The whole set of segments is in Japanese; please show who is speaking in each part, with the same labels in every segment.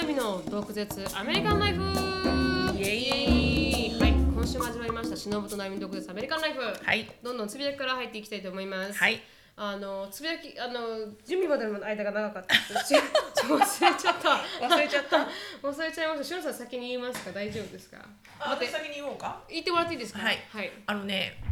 Speaker 1: なるみの毒舌アメリカンライフ。
Speaker 2: イエイ。
Speaker 1: はい。今週も始まりました。しのぶとなるみの毒舌アメリカンライフ。
Speaker 2: はい。
Speaker 1: どんどんつぶやきから入っていきたいと思います。
Speaker 2: はい。
Speaker 1: あのつぶやきあの準備までの間が長かった。ちょちょ忘れちゃった。
Speaker 2: 忘れちゃった。
Speaker 1: 忘れちゃいました。しのさん先に言いますか？大丈夫ですか？
Speaker 2: あ私先に言おうか？
Speaker 1: 言ってもらっていいですか？
Speaker 2: はい。
Speaker 1: はい。
Speaker 2: あのね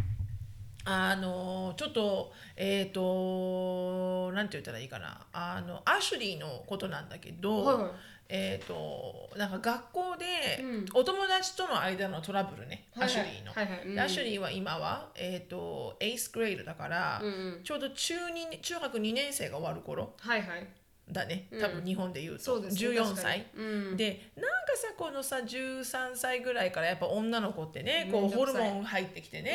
Speaker 2: あのちょっとえっ、となんて言ったらいいかな。あのアシュリーのことなんだけど、
Speaker 1: はいはい
Speaker 2: えっ、となんか学校で
Speaker 1: うん。
Speaker 2: お友達との間のトラブルね、
Speaker 1: はいはい。
Speaker 2: アシュリーの。
Speaker 1: はいはい。うん。
Speaker 2: でアシュリーは今は、えー、と8グレードだから、
Speaker 1: うんうん。
Speaker 2: ちょうど中二中学2年生が終わる頃
Speaker 1: はいはい
Speaker 2: だね。
Speaker 1: うん。
Speaker 2: 多分日本で言うと、
Speaker 1: そうですね
Speaker 2: 14
Speaker 1: 確か
Speaker 2: 歳。
Speaker 1: に。うん。
Speaker 2: でなんかさこのさ13歳ぐらいからやっぱ女の子ってねこうホルモン入ってきてね、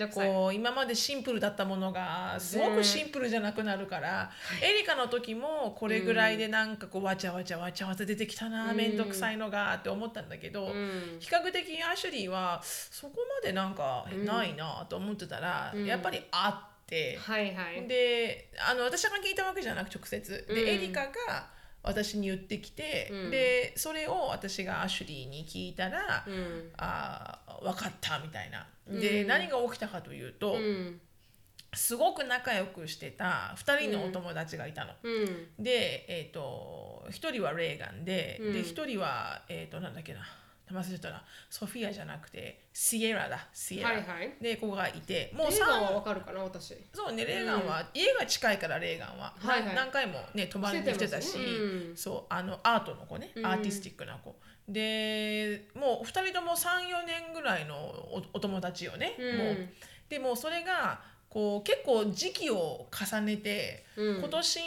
Speaker 1: うん
Speaker 2: こう今までシンプルだったものがすごくシンプルじゃなくなるから、エリカの時もこれぐらいでなんかこうわちゃわちゃわちゃわちゃ出てきたな、
Speaker 1: うん。
Speaker 2: めんどくさいのがって思ったんだけど、
Speaker 1: うん。
Speaker 2: 比較的アシュリーはそこまでなんかないなと思ってたら、
Speaker 1: うん。
Speaker 2: やっぱりあって、
Speaker 1: はいはい。
Speaker 2: であの私が聞いたわけじゃなく直接。で、
Speaker 1: うん。
Speaker 2: エリカが私に言ってきて、
Speaker 1: うん。
Speaker 2: でそれを私がアシュリーに聞いたら、
Speaker 1: うん。
Speaker 2: あー分かったみたいな。で、
Speaker 1: うん。
Speaker 2: 何が起きたかというと、
Speaker 1: うん。
Speaker 2: すごく仲良くしてた2人のお友達がいたの。
Speaker 1: うん。
Speaker 2: で、えー、と1人はレーガンで,、
Speaker 1: うん。
Speaker 2: で1人は、えー、となんだっけな忘れちゃったなソフィアじゃなくてシエラだシエラ、
Speaker 1: はいはい。
Speaker 2: でここがいてもう
Speaker 1: レーガンは
Speaker 2: 3
Speaker 1: わかるかな私。
Speaker 2: そうねレーガンは、家が近いからレーガンは、
Speaker 1: はいはい。
Speaker 2: な何回もね泊まりに来てたし
Speaker 1: 来てますね。うん。
Speaker 2: そうあのアートの子ね、
Speaker 1: うん。
Speaker 2: アーティスティックな子。でもう2人とも34年ぐらいのおお友達よね、
Speaker 1: うん。
Speaker 2: もう。でもそれがこう結構時期を重ねて、
Speaker 1: うん。
Speaker 2: 今年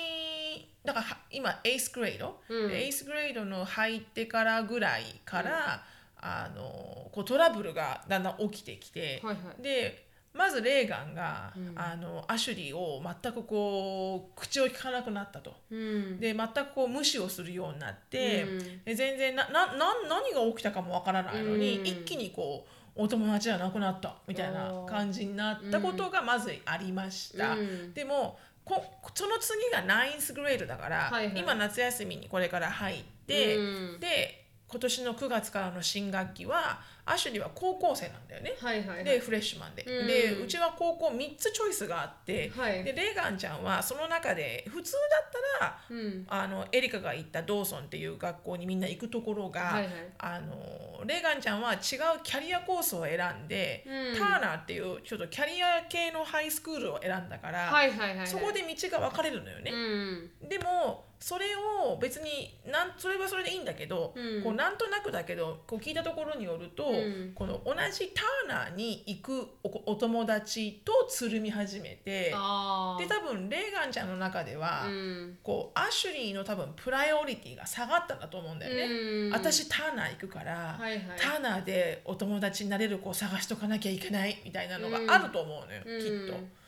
Speaker 2: だからは今8グレード、
Speaker 1: うん。
Speaker 2: で8グレードの入ってからぐらいから、あのこうトラブルがだんだん起きてきて、
Speaker 1: はいはい。
Speaker 2: でまずレーガンが、
Speaker 1: うん。
Speaker 2: あのアシュリーを全くこう口を聞かなくなったと。
Speaker 1: うん。
Speaker 2: で全くこう無視をするようになって、
Speaker 1: うん。
Speaker 2: で全然ななな何が起きたかもわからないのに、
Speaker 1: うん。
Speaker 2: 一気にこうお友達じゃなくなったみたいな感じになったことがまずありました。
Speaker 1: うん。
Speaker 2: でもこその次が 9th グレードだから、
Speaker 1: はいはい。
Speaker 2: 今夏休みにこれから入って、
Speaker 1: うん。
Speaker 2: で今年の9月からの新学期はアシュリーは高校生なんだよね。
Speaker 1: はいはいはい。
Speaker 2: でフレッシュマンで、
Speaker 1: うん。
Speaker 2: でうちは高校3つチョイスがあって、
Speaker 1: はい。
Speaker 2: でレーガンちゃんはその中で普通だったら
Speaker 1: うん。
Speaker 2: あのエリカが行ったドーソンっていう学校にみんな行くところが、
Speaker 1: はいはい。
Speaker 2: あのレーガンちゃんは違うキャリアコースを選んで、
Speaker 1: うん。
Speaker 2: ターナーっていうちょっとキャリア系のハイスクールを選んだから、
Speaker 1: はいはいはいはい。
Speaker 2: そこで道が分かれるのよね。
Speaker 1: うん。
Speaker 2: でもそれを別になんそれはそれでいいんだけど、
Speaker 1: うん。
Speaker 2: こうなんとなくだけどこう聞いたところによると、
Speaker 1: うん。
Speaker 2: この同じターナーに行くおお友達とつるみ始めてで多分レーガンちゃんの中では、
Speaker 1: うん。
Speaker 2: こうアシュリーの多分プライオリティが下がったんだと思うんだよね。
Speaker 1: うん。
Speaker 2: 私ターナー行くから、
Speaker 1: はいはい。
Speaker 2: ターナーでお友達になれる子を探しとかなきゃいけないみたいなのがあると思うのよ、
Speaker 1: うん。
Speaker 2: きっと。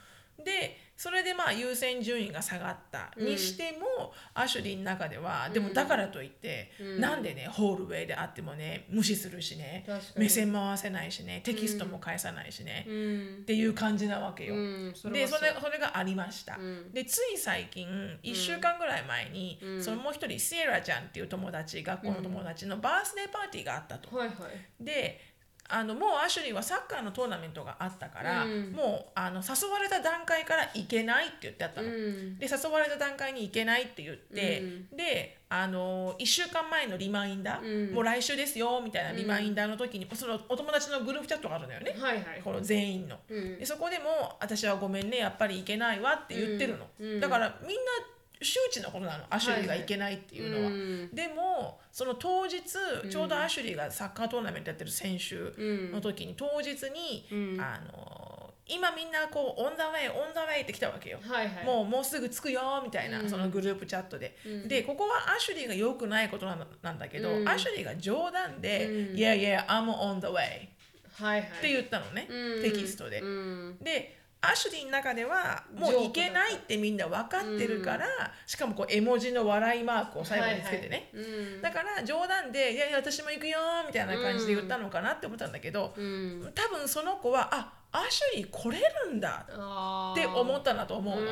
Speaker 2: でそれでまあ優先順位が下がった
Speaker 1: うん。
Speaker 2: にしても、アシュリーの中ではでもだからといって、
Speaker 1: うん。
Speaker 2: なんでねホールウェイであってもね無視するしね目線回せないしねテキストも返さないしね、
Speaker 1: うん。
Speaker 2: っていう感じなわけよ。
Speaker 1: うん。それ
Speaker 2: で
Speaker 1: は
Speaker 2: それそれがありました。
Speaker 1: うん。
Speaker 2: でつい最近1週間ぐらい前に、
Speaker 1: うん。
Speaker 2: そのもう一人シエラちゃんっていう友達学校の友達のバースデーパーティーがあったと。
Speaker 1: はいはい。
Speaker 2: であのもうアシュリーはサッカーのトーナメントがあったから、
Speaker 1: うん。
Speaker 2: もうあの誘われた段階から行けないって言ってあったの。
Speaker 1: うん。
Speaker 2: で誘われた段階に行けないって言って、であの1週間前のリマインダー、
Speaker 1: うん。
Speaker 2: もう来週ですよみたいなリマインダーの時に、そのお友達のグループチャットがあるのよね、
Speaker 1: はいはい。
Speaker 2: この全員の。
Speaker 1: うん。
Speaker 2: でそこでも私はごめんねやっぱり行けないわって言ってるの、
Speaker 1: うん。うん。
Speaker 2: だからみんな周知のことなの。アシュリーが行けないっていうのは、
Speaker 1: うん。
Speaker 2: でもその当日ちょうどアシュリーがサッカートーナメントやってる選手
Speaker 1: うん。
Speaker 2: の時に当日に、
Speaker 1: うん。
Speaker 2: あの今みんなこう「on the way on the way」って来たわけよ。
Speaker 1: はいはい。
Speaker 2: もうもうすぐ着くよみたいな、
Speaker 1: うん。
Speaker 2: そのグループチャットで、
Speaker 1: うん。
Speaker 2: でここはアシュリーが良くないことなんだなんだけど、
Speaker 1: うん。
Speaker 2: アシュリーが冗談で
Speaker 1: うん「
Speaker 2: Yeah yeah I'm on the way」
Speaker 1: はいはい。
Speaker 2: って言ったのね、
Speaker 1: うん。
Speaker 2: テキストで。
Speaker 1: うん。
Speaker 2: でアシュリーの中ではもういけないってみんな分かってるから、しかもこう絵文字の笑いマークを最後につけてね、
Speaker 1: はいはい。うん。
Speaker 2: だから冗談で「いやいや私も行くよ」みたいな感じで言ったのかなって思ったんだけど、
Speaker 1: うん。
Speaker 2: 多分その子は「あアシュリー来れるんだ
Speaker 1: あ
Speaker 2: って思ったんだと思うの。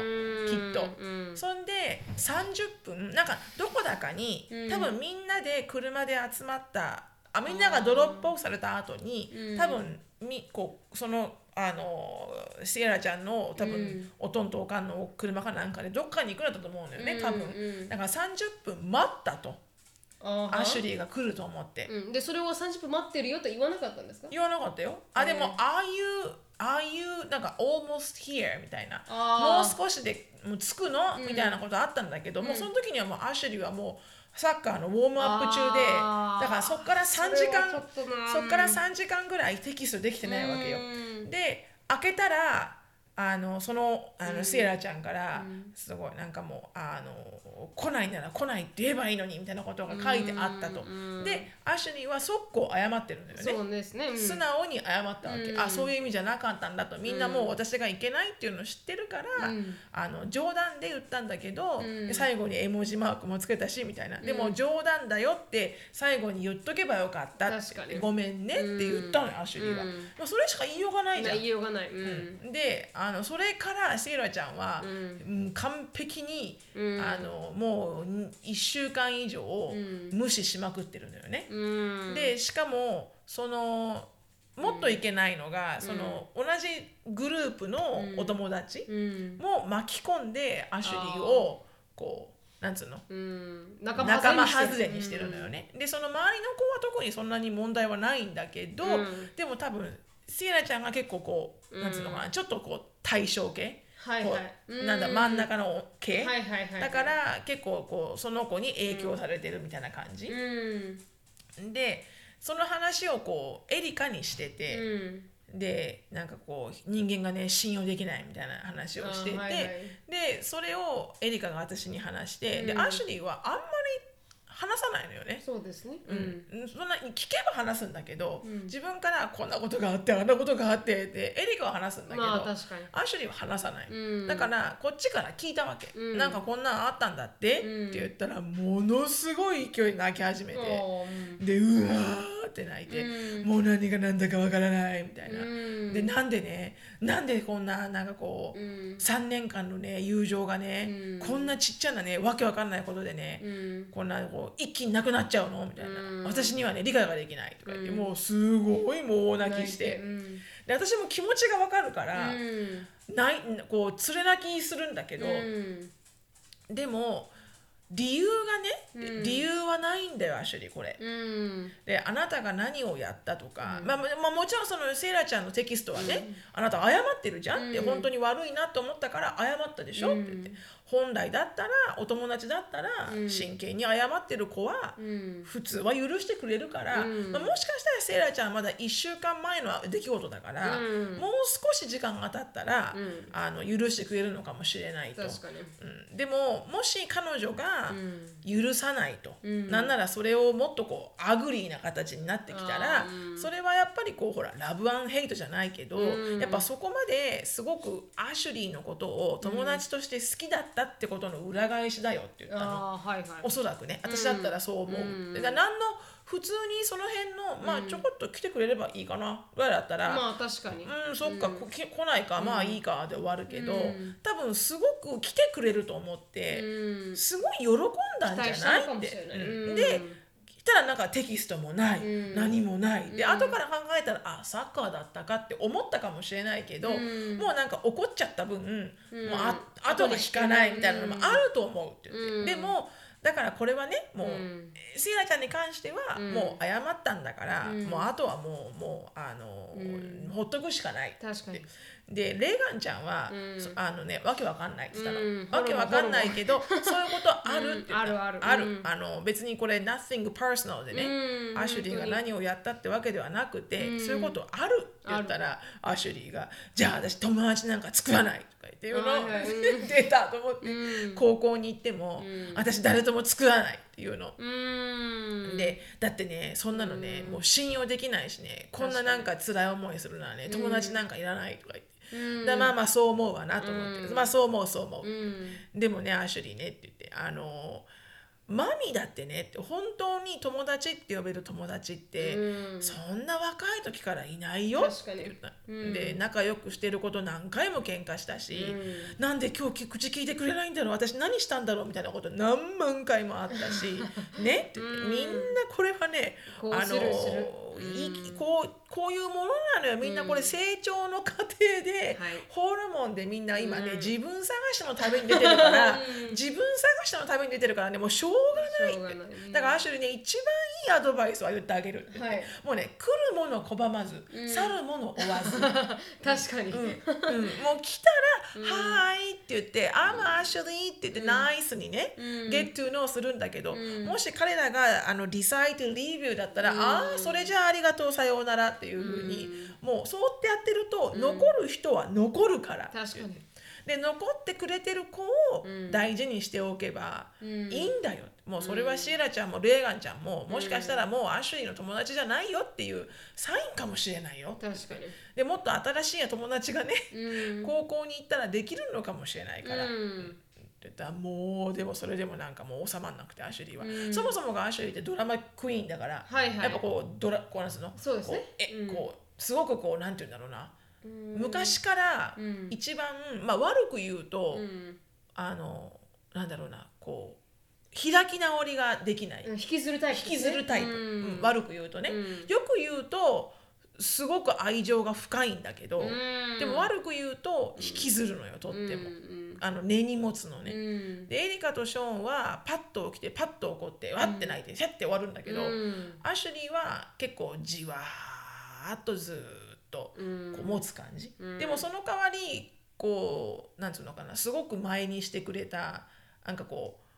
Speaker 2: きっと。
Speaker 1: うん。
Speaker 2: そんで30分なんかどこだかに
Speaker 1: うん。
Speaker 2: 多分みんなで車で集まったあみんながドロップオフされた後に
Speaker 1: うん。
Speaker 2: 多分みこうそのあのシエラちゃんの多分、
Speaker 1: うん。
Speaker 2: おとんとおかんの車かなんかでどっかに行くんだと思うんだよね多分、
Speaker 1: うん。
Speaker 2: だから30分待ったと。
Speaker 1: あ
Speaker 2: アシュリーが来ると思って、
Speaker 1: うん、でそれを30分待ってるよと言わなかったんですか？
Speaker 2: 言わなかったよ。あでも
Speaker 1: うん
Speaker 2: ああいうああいうなんか almost here みたいな。もう少しでもう着くの、みたいなことあったんだけど、もうその時にはもうアシュリーはもうサッカーのウォームアップ中でだからそこから3時間
Speaker 1: そ
Speaker 2: こから3時間ぐらいテキストできてないわけよ。
Speaker 1: うん。
Speaker 2: で開けたらあのそのあの、
Speaker 1: うん。
Speaker 2: シエラちゃんから、
Speaker 1: うん。
Speaker 2: すごいなんかもうあの来ないなら来ないって言えばいいのにみたいなことが書いてあったと。
Speaker 1: うん
Speaker 2: でアシュリーは速攻謝ってるんだよね。
Speaker 1: ね、うん。
Speaker 2: 素直に謝ったわけ、
Speaker 1: うん
Speaker 2: あそういう意味じゃなかったんだと。みんなもう私がいけないっていうのを知ってるから、
Speaker 1: うん。
Speaker 2: あの冗談で言ったんだけど、
Speaker 1: うん。
Speaker 2: 最後に絵文字マークもつけたしみたいな、でも冗談だよって最後に言っとけばよかったって。ごめんねって言ったのよ、アシュリーは、
Speaker 1: うん。
Speaker 2: まあそれしか言いようがないじゃん。
Speaker 1: 言いようがない、うん。
Speaker 2: であのそれからセイラちゃんは、
Speaker 1: うん。
Speaker 2: うん完璧に、
Speaker 1: うん。
Speaker 2: あのもう1週間以上
Speaker 1: ん
Speaker 2: 無視しまくってるのよね。
Speaker 1: うん、
Speaker 2: でしかもそのもっといけないのが、その同じグループのお友達
Speaker 1: うん。
Speaker 2: も巻き込んでアシュリーをこうなんつうの？
Speaker 1: うん、仲
Speaker 2: 仲間
Speaker 1: 外
Speaker 2: 外れにしてるのよね。でその周りの子は特にそんなに問題はないんだけど、
Speaker 1: うん。
Speaker 2: でも多分シエラちゃんが結構こうなんつうのかな、ちょっとこう対象系、こ
Speaker 1: はいはい。う
Speaker 2: なんだ真ん中の系、
Speaker 1: はいはいはい
Speaker 2: だから結構こうその子に影響されてるみたいな感じ。
Speaker 1: うん。
Speaker 2: でその話をこうエリカにして
Speaker 1: う
Speaker 2: て、
Speaker 1: ん。
Speaker 2: でなんかこう人間がね信用できないみたいな話をしてて、
Speaker 1: あはいはい。
Speaker 2: でそれをエリカが私に話して、で
Speaker 1: うん。
Speaker 2: アシュリーはあんまり話さないのよね。
Speaker 1: そうですね。
Speaker 2: うん、そんなに聞けば話すんだけど、
Speaker 1: うん。
Speaker 2: 自分からこんなことがあってあんなことがあってってエリカは話すんだけど、
Speaker 1: まあ確かに。
Speaker 2: アシュリーは話さない、
Speaker 1: うん。
Speaker 2: だからこっちから聞いたわけ、
Speaker 1: うん。
Speaker 2: なんかこんなんあったんだって、
Speaker 1: うん。
Speaker 2: って言ったらものすごい勢いで泣き始めて、でうわーって泣いて、
Speaker 1: うん。
Speaker 2: もう何が何だかわからないみたいな、
Speaker 1: うん。
Speaker 2: でなんでねなんでこんななんかこう、
Speaker 1: うん。
Speaker 2: 3年間のね友情がね、
Speaker 1: うん。
Speaker 2: こんなちっちゃなねわけわかんないことでね、
Speaker 1: うん。
Speaker 2: こんなこう一気になくなっちゃうの？みたいな、
Speaker 1: うん
Speaker 2: 私にはね理解ができないとか言って、
Speaker 1: うん。
Speaker 2: もうすごいもう大泣きして、
Speaker 1: うん。
Speaker 2: で私も気持ちがわかるから、
Speaker 1: うん。
Speaker 2: ないこう連れ泣きするんだけど、
Speaker 1: うん。
Speaker 2: でも理由がね、
Speaker 1: うん。
Speaker 2: 理由はないんだよアシュリーこれ。
Speaker 1: うん。
Speaker 2: であなたが何をやったとか、まあまあ、もちろんそのセイラちゃんのテキストはね、あなた謝ってるじゃんって、
Speaker 1: うん。
Speaker 2: 本当に悪いなと思ったから謝ったでしょ、
Speaker 1: うん。
Speaker 2: って言って本来だったらお友達だったら
Speaker 1: うん。
Speaker 2: 真剣に謝ってる子は
Speaker 1: うん。
Speaker 2: 普通は許してくれるから、
Speaker 1: うん。
Speaker 2: まあ、もしかしたらセイラちゃんはまだ1週間前の出来事だから、
Speaker 1: うん。
Speaker 2: もう少し時間が経ったら、
Speaker 1: うん。
Speaker 2: あの許してくれるのかもしれないと。うん、でももし彼女が
Speaker 1: うん。
Speaker 2: 許さないと、
Speaker 1: うん。
Speaker 2: なんならそれをもっとこう ugly な形になってきたら、それはやっぱりこうほら love and hate じゃないけど、
Speaker 1: うん。
Speaker 2: やっぱそこまですごくアシュリーのことを友達として好きだったってことの裏返しだよって言ったの。
Speaker 1: はいはい。
Speaker 2: おそらくね私だったらそう思う、
Speaker 1: うん。
Speaker 2: で何の普通にその辺のまあちょこっと来てくれればいいかなぐらいだったら、
Speaker 1: まあ確かに。
Speaker 2: うん、そっか、こき来ないか、まあいいかで終わるけど、
Speaker 1: うん。
Speaker 2: 多分すごく来てくれると思って、
Speaker 1: うん。
Speaker 2: すごい喜んだんじゃないって。
Speaker 1: もし
Speaker 2: たらなんかテキストもない、
Speaker 1: うん。
Speaker 2: 何もない。で、
Speaker 1: うん。
Speaker 2: 後から考えたらあサッカーだったかって思ったかもしれないけど、
Speaker 1: うん。
Speaker 2: もうなんか怒っちゃった分、
Speaker 1: うん。
Speaker 2: もうあ後に引かないみたいなのもあると思うって言って、
Speaker 1: うん。
Speaker 2: でもだからこれはねもう、
Speaker 1: うん。
Speaker 2: シーラちゃんに関しては
Speaker 1: うん。
Speaker 2: もう謝ったんだから、
Speaker 1: うん。
Speaker 2: もうあとはもうもうあの、
Speaker 1: うん。
Speaker 2: ほっとくしかない
Speaker 1: 確かに
Speaker 2: でレーガンちゃんは、
Speaker 1: うん。
Speaker 2: そあのねわけわかんないって言ったの、
Speaker 1: うん。
Speaker 2: わけわかんないけどそういうことあるって言った
Speaker 1: うん。あるある。うん。
Speaker 2: あの別にこれ nothing personal でね、
Speaker 1: うん。
Speaker 2: アシュリーが何をやったってわけではなくて、
Speaker 1: うん。
Speaker 2: そういうことあるって言ったらアシュリーが「じゃあ私友達なんか作らない」とか言っていうの、
Speaker 1: はいはい。うん。
Speaker 2: 出たと思って、
Speaker 1: うん。
Speaker 2: 高校に行っても、
Speaker 1: うん。
Speaker 2: 私誰とも作らないっていうの。
Speaker 1: うん。
Speaker 2: でだってねそんなのね、
Speaker 1: うん。
Speaker 2: もう信用できないしねこんななんか辛い思いするならね友達なんかいらないとか言って、
Speaker 1: うん。
Speaker 2: だまあまあそう思うわなと思って、
Speaker 1: うん。
Speaker 2: まあそう思うそう思う、
Speaker 1: うん。
Speaker 2: でもねアシュリーねって言ってあのマミだってねって本当に友達って呼べる友達って、
Speaker 1: うん。
Speaker 2: そんな若い時からいないよって言った、
Speaker 1: うん。
Speaker 2: で仲良くしてること何回も喧嘩したし、
Speaker 1: う
Speaker 2: なんで今日口聞いてくれないんだろう私何したんだろうみたいなこと何万回もあったし ねって言って。
Speaker 1: うん。
Speaker 2: みんなこれはねあのいこうこういうものなのよ。みんなこれ
Speaker 1: うん
Speaker 2: 成長の過程で、
Speaker 1: はい。
Speaker 2: ホルモンでみんな今ね、
Speaker 1: うん。
Speaker 2: 自分探しの旅に出てるから、
Speaker 1: うん。
Speaker 2: 自分探しの旅に出てるからねもうしょうがないだからアシュリーね一番いいアドバイスは言ってあげる。
Speaker 1: はい。
Speaker 2: もうね来るもの拒まず、
Speaker 1: うん。
Speaker 2: 去るもの追わず。
Speaker 1: 確かに、
Speaker 2: うん。うん、もう来たら「はーい」って言って「I'm Ashley」って言って、ナイスにね、
Speaker 1: うん。
Speaker 2: get to know するんだけど、
Speaker 1: うん。
Speaker 2: もし彼らがあの decide to leave you だったら「
Speaker 1: うん。
Speaker 2: ああそれじゃあありがとうさようなら」っていうふうに、もうそうってやってると、
Speaker 1: うん。
Speaker 2: 残る人は残るから
Speaker 1: 確かに。
Speaker 2: で残ってくれてる子を
Speaker 1: うん。
Speaker 2: 大事にしておけば
Speaker 1: うん。
Speaker 2: いいんだよ、もうそれはシエラちゃんもレーガンちゃんももしかしたらもうアシュリーの友達じゃないよっていうサインかもしれないよ。
Speaker 1: 確かに。
Speaker 2: でもっと新しい友達がね
Speaker 1: うん。
Speaker 2: 高校に行ったらできるのかもしれないから、ってた。らもうでもそれでもなんかもう収まんなくてアシュリーは、
Speaker 1: うん。
Speaker 2: そもそもがアシュリーってドラマクイーンだから、
Speaker 1: はいはい。
Speaker 2: やっぱこうドラこうなんつうの？
Speaker 1: そうですね。
Speaker 2: こうえ、
Speaker 1: うん。
Speaker 2: こうすごくこうなんて言うんだろうな、
Speaker 1: うん。
Speaker 2: 昔から
Speaker 1: うん。
Speaker 2: 一番、まあ悪く言うと、
Speaker 1: うん。
Speaker 2: あのなんだろうなこう開き直りができない、
Speaker 1: 引きずるタイプ
Speaker 2: 引きずるタイプ、
Speaker 1: うん。
Speaker 2: うん悪く言うとね、
Speaker 1: うん。
Speaker 2: よく言うとすごく愛情が深いんだけど、
Speaker 1: うん。
Speaker 2: でも悪く言うと引きずるのよとっても、
Speaker 1: うん
Speaker 2: あの根に持つの
Speaker 1: う
Speaker 2: ね、
Speaker 1: ん。
Speaker 2: でエリカとショーンはパッと起きてパッと怒ってわって泣いてシャッて終わるんだけど、
Speaker 1: うん。
Speaker 2: アシュリーは結構じわーっとずーっと
Speaker 1: うん。
Speaker 2: こう持つ感じ、
Speaker 1: うん。
Speaker 2: でもその代わりこうなんつうのかなすごく前にしてくれたなんかこう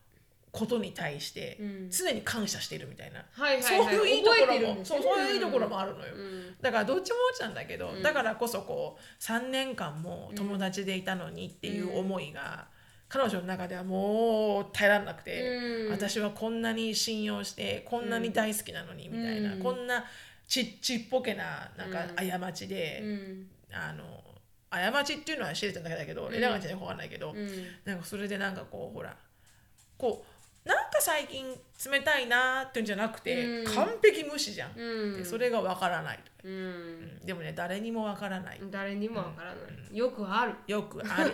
Speaker 2: ことに対して
Speaker 1: うん。
Speaker 2: 常に感謝してるみたいな、
Speaker 1: はいはい
Speaker 2: そう
Speaker 1: はい
Speaker 2: いういいところも、そうそういういいところもあるのよ、
Speaker 1: うん。
Speaker 2: だからどっちも落ちなんだけど、
Speaker 1: うん。
Speaker 2: だからこそこう3年間も友達でいたのにっていう思いが、彼女の中ではもう耐えられなくて、
Speaker 1: うん。
Speaker 2: 私はこんなに信用してこんなに大好きなのにみたいな、
Speaker 1: うん。
Speaker 2: こんなちっちっぽけななんか
Speaker 1: うん。
Speaker 2: 過ちで、
Speaker 1: うん。
Speaker 2: あの過ちっていうのは知れてるだけだけど、
Speaker 1: ん。
Speaker 2: レナガちゃんわかんないけど、
Speaker 1: うん。
Speaker 2: なんかそれでなんかこうほらこうなんか最近冷たいなーっていうんじゃなくて、
Speaker 1: うん。
Speaker 2: 完璧無視じゃん、
Speaker 1: うん。
Speaker 2: でそれがわからない。
Speaker 1: うん。
Speaker 2: うん。でもね誰にもわからない、
Speaker 1: 誰にもわからない。よくある。
Speaker 2: よくある。っ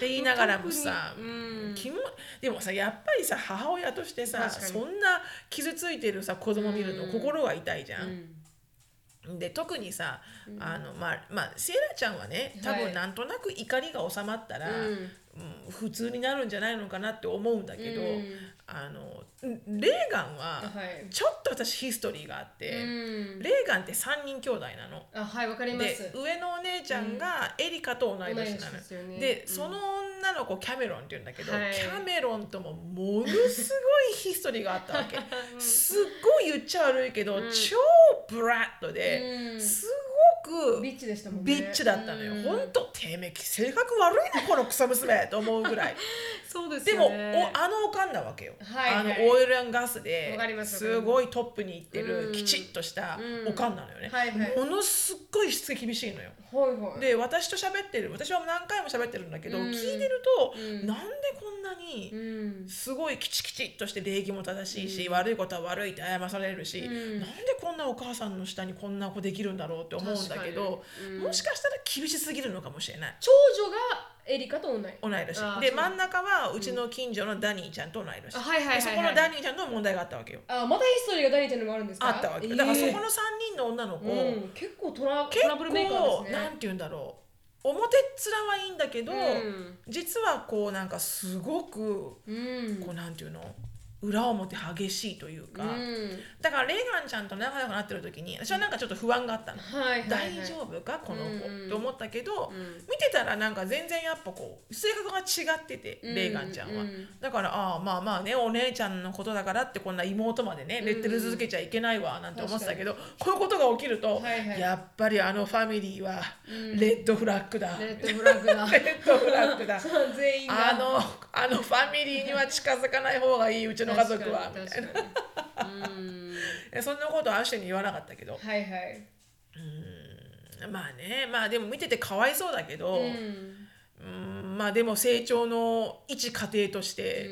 Speaker 2: て言いながらもさ、
Speaker 1: 特に。うん。
Speaker 2: キモでもさやっぱりさ母親としてさそんな傷ついてるさ子供見るの
Speaker 1: うん。
Speaker 2: 心が痛いじゃ、
Speaker 1: うん。ん
Speaker 2: で特にさ、あのまあまあセイラちゃんはね多
Speaker 1: はい。
Speaker 2: 分なんとなく怒りが収まったら、
Speaker 1: うん。
Speaker 2: うん普通になるんじゃないのかなって思うんだけど、
Speaker 1: うん
Speaker 2: あのレーガンは
Speaker 1: はい。
Speaker 2: ちょっと私ヒストリーがあって、
Speaker 1: うん。
Speaker 2: レーガンって3人兄弟なの。
Speaker 1: あはいわかりま
Speaker 2: です上のお姉ちゃんがエリカと同い年なの。
Speaker 1: でうん。
Speaker 2: その女の子キャメロンって言うんだけど、
Speaker 1: はい。
Speaker 2: キャメロンともものすごいヒストリーがあったわけ。すっごい言っちゃ悪いけど、
Speaker 1: うん。
Speaker 2: 超ブラッドで、
Speaker 1: うん。
Speaker 2: すごく
Speaker 1: ビッチでしたもんね。
Speaker 2: ビッチだったのよ、
Speaker 1: うん。
Speaker 2: ほんとてめえ性格悪いなこのクソ娘と思うぐらい。
Speaker 1: そうです
Speaker 2: でも、おあのおかんなわけよ、
Speaker 1: はいはい。
Speaker 2: あのオイルガスで
Speaker 1: す
Speaker 2: す。ごいトップに行って
Speaker 1: うん。
Speaker 2: るきちっとした
Speaker 1: うん。
Speaker 2: おかんなのよね、ものすっごいしつけ厳しいのよ。で私と喋ってる私は何回も喋ってるんだけど、
Speaker 1: うん。
Speaker 2: 聞いてると、
Speaker 1: うん。
Speaker 2: なんでこんな
Speaker 1: う
Speaker 2: に
Speaker 1: ん。
Speaker 2: すごいきちきちっとして礼儀も正しいし、
Speaker 1: うん。
Speaker 2: 悪いことは悪いって謝されるし、
Speaker 1: うん。
Speaker 2: なんでこんなお母さんの下にこんな子できるんだろうって思うんだけど、もしかしたら厳しすぎるのかもしれない。
Speaker 1: 長女がエリカと同い。
Speaker 2: 同い年。
Speaker 1: あーそう。
Speaker 2: で真ん中はうちの近所のダニーちゃんと同い年、
Speaker 1: あはいはいはいはい。
Speaker 2: でそこのダニーちゃんと問題があったわけよ。
Speaker 1: あまたヒストリーがダニーちゃんにもあるんですか？
Speaker 2: あったわけ、
Speaker 1: えー
Speaker 2: だからそこの3人の女の子、
Speaker 1: うん結構トラ
Speaker 2: 結
Speaker 1: トラブルメーカー
Speaker 2: 構、
Speaker 1: ですね。
Speaker 2: なんて言うんだろう。表っ面はいいんだけど、
Speaker 1: うん。
Speaker 2: 実はこうなんかすごく
Speaker 1: うん。
Speaker 2: こうなんていうの？裏表激しいというか、
Speaker 1: うん。
Speaker 2: だからレーガンちゃんと仲良くなってる時に私はなんかちょっと不安があったの、
Speaker 1: はいはいはい。
Speaker 2: 大丈夫か？この子、
Speaker 1: うん
Speaker 2: って思ったけど、
Speaker 1: うん。
Speaker 2: 見てたらなんか全然やっぱこう性格が違ってて、
Speaker 1: うん
Speaker 2: レーガンちゃんは、
Speaker 1: うん
Speaker 2: だからああまあまあねお姉ちゃんのことだからってこんな妹までねレッテル続けちゃいけないわなんて思ってたけど、こういうことが起きると、
Speaker 1: はいはい。
Speaker 2: やっぱりあのファミリーは
Speaker 1: うん。
Speaker 2: レッドフラッグだ、
Speaker 1: レッドフラッグだ。
Speaker 2: レッドフラッグだ。
Speaker 1: 全員が。
Speaker 2: あのあのファミリーには近づかない方がいいうちの家族は。みたいなそんなことアッシュに言わなかったけど。
Speaker 1: はいはい。
Speaker 2: うん。まあね。まあでも見ててかわいそうだけど、
Speaker 1: うん。
Speaker 2: うん。まあでも成長の一過程として、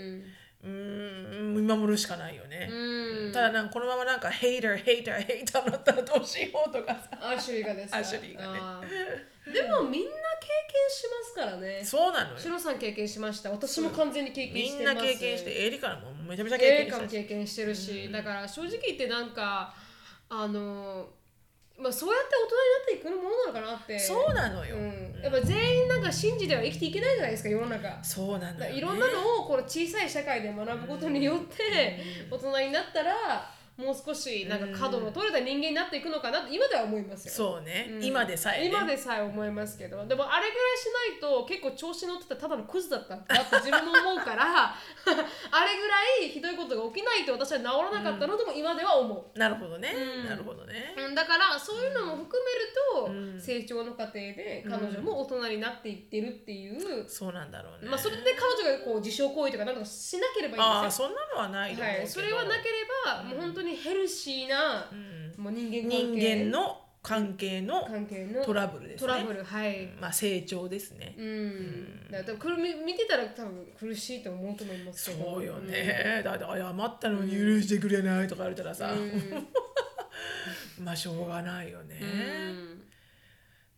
Speaker 1: うん。
Speaker 2: うん。見守るしかないよね、
Speaker 1: うん。
Speaker 2: ただなんかこのままなんかヘイターヘイターヘイターだったらどうしようとかさ。
Speaker 1: アシュリーがですか？
Speaker 2: アシュリーがね
Speaker 1: でもみんな経験しますからね。
Speaker 2: そうなのよ。
Speaker 1: シロさん経験しました。私も完全に経験してます。
Speaker 2: な経験してエリカもめちゃめちゃ経
Speaker 1: 経
Speaker 2: 験したし。
Speaker 1: 験経験してるし、だから正直言ってなんかあのまあそうやって大人になっていくものなのかなって。
Speaker 2: そうなのよ、
Speaker 1: うん、やっぱ全員なんか信じては生きていけないじゃないですか世の中。
Speaker 2: そうなのよ、ね、
Speaker 1: いろんなのをこの小さい社会で学ぶことによって大人になったらもう少しなんか角の取れた人間になっていくのかなって今では思いますよ。
Speaker 2: そうね、
Speaker 1: うん。
Speaker 2: 今でさえ、ね、
Speaker 1: 今でさえ思いますけどでもあれぐらいしないと結構調子乗ってたただのクズだったんだって自分も思うから あれぐらいひどいことが起きないと私は治らなかったのとも今では思う。
Speaker 2: なるほどね、
Speaker 1: うん。
Speaker 2: なるほどね、
Speaker 1: うんだからそういうのも含めると、
Speaker 2: うん。
Speaker 1: 成長の過程で彼女も大人になっていってるっていう、
Speaker 2: そうなんだろうね、
Speaker 1: まあそれで彼女がこう自傷行為とかなんとかしなければいいんですよ。
Speaker 2: ああそんなのはないと思うけど、
Speaker 1: はい、それはなければ、もう本当にヘルシーな、
Speaker 2: うん。
Speaker 1: もう人間関係。
Speaker 2: 人間の関係の
Speaker 1: 関係の
Speaker 2: トラブルですね。
Speaker 1: トラブルはい、
Speaker 2: まあ成長ですね、
Speaker 1: うん、だから見てたら多分苦しいと思うと思いますけど。
Speaker 2: そうよね、だって謝ったのに許してくれないとか言われたらさ、
Speaker 1: うん。
Speaker 2: まあしょうがないよね、
Speaker 1: うん。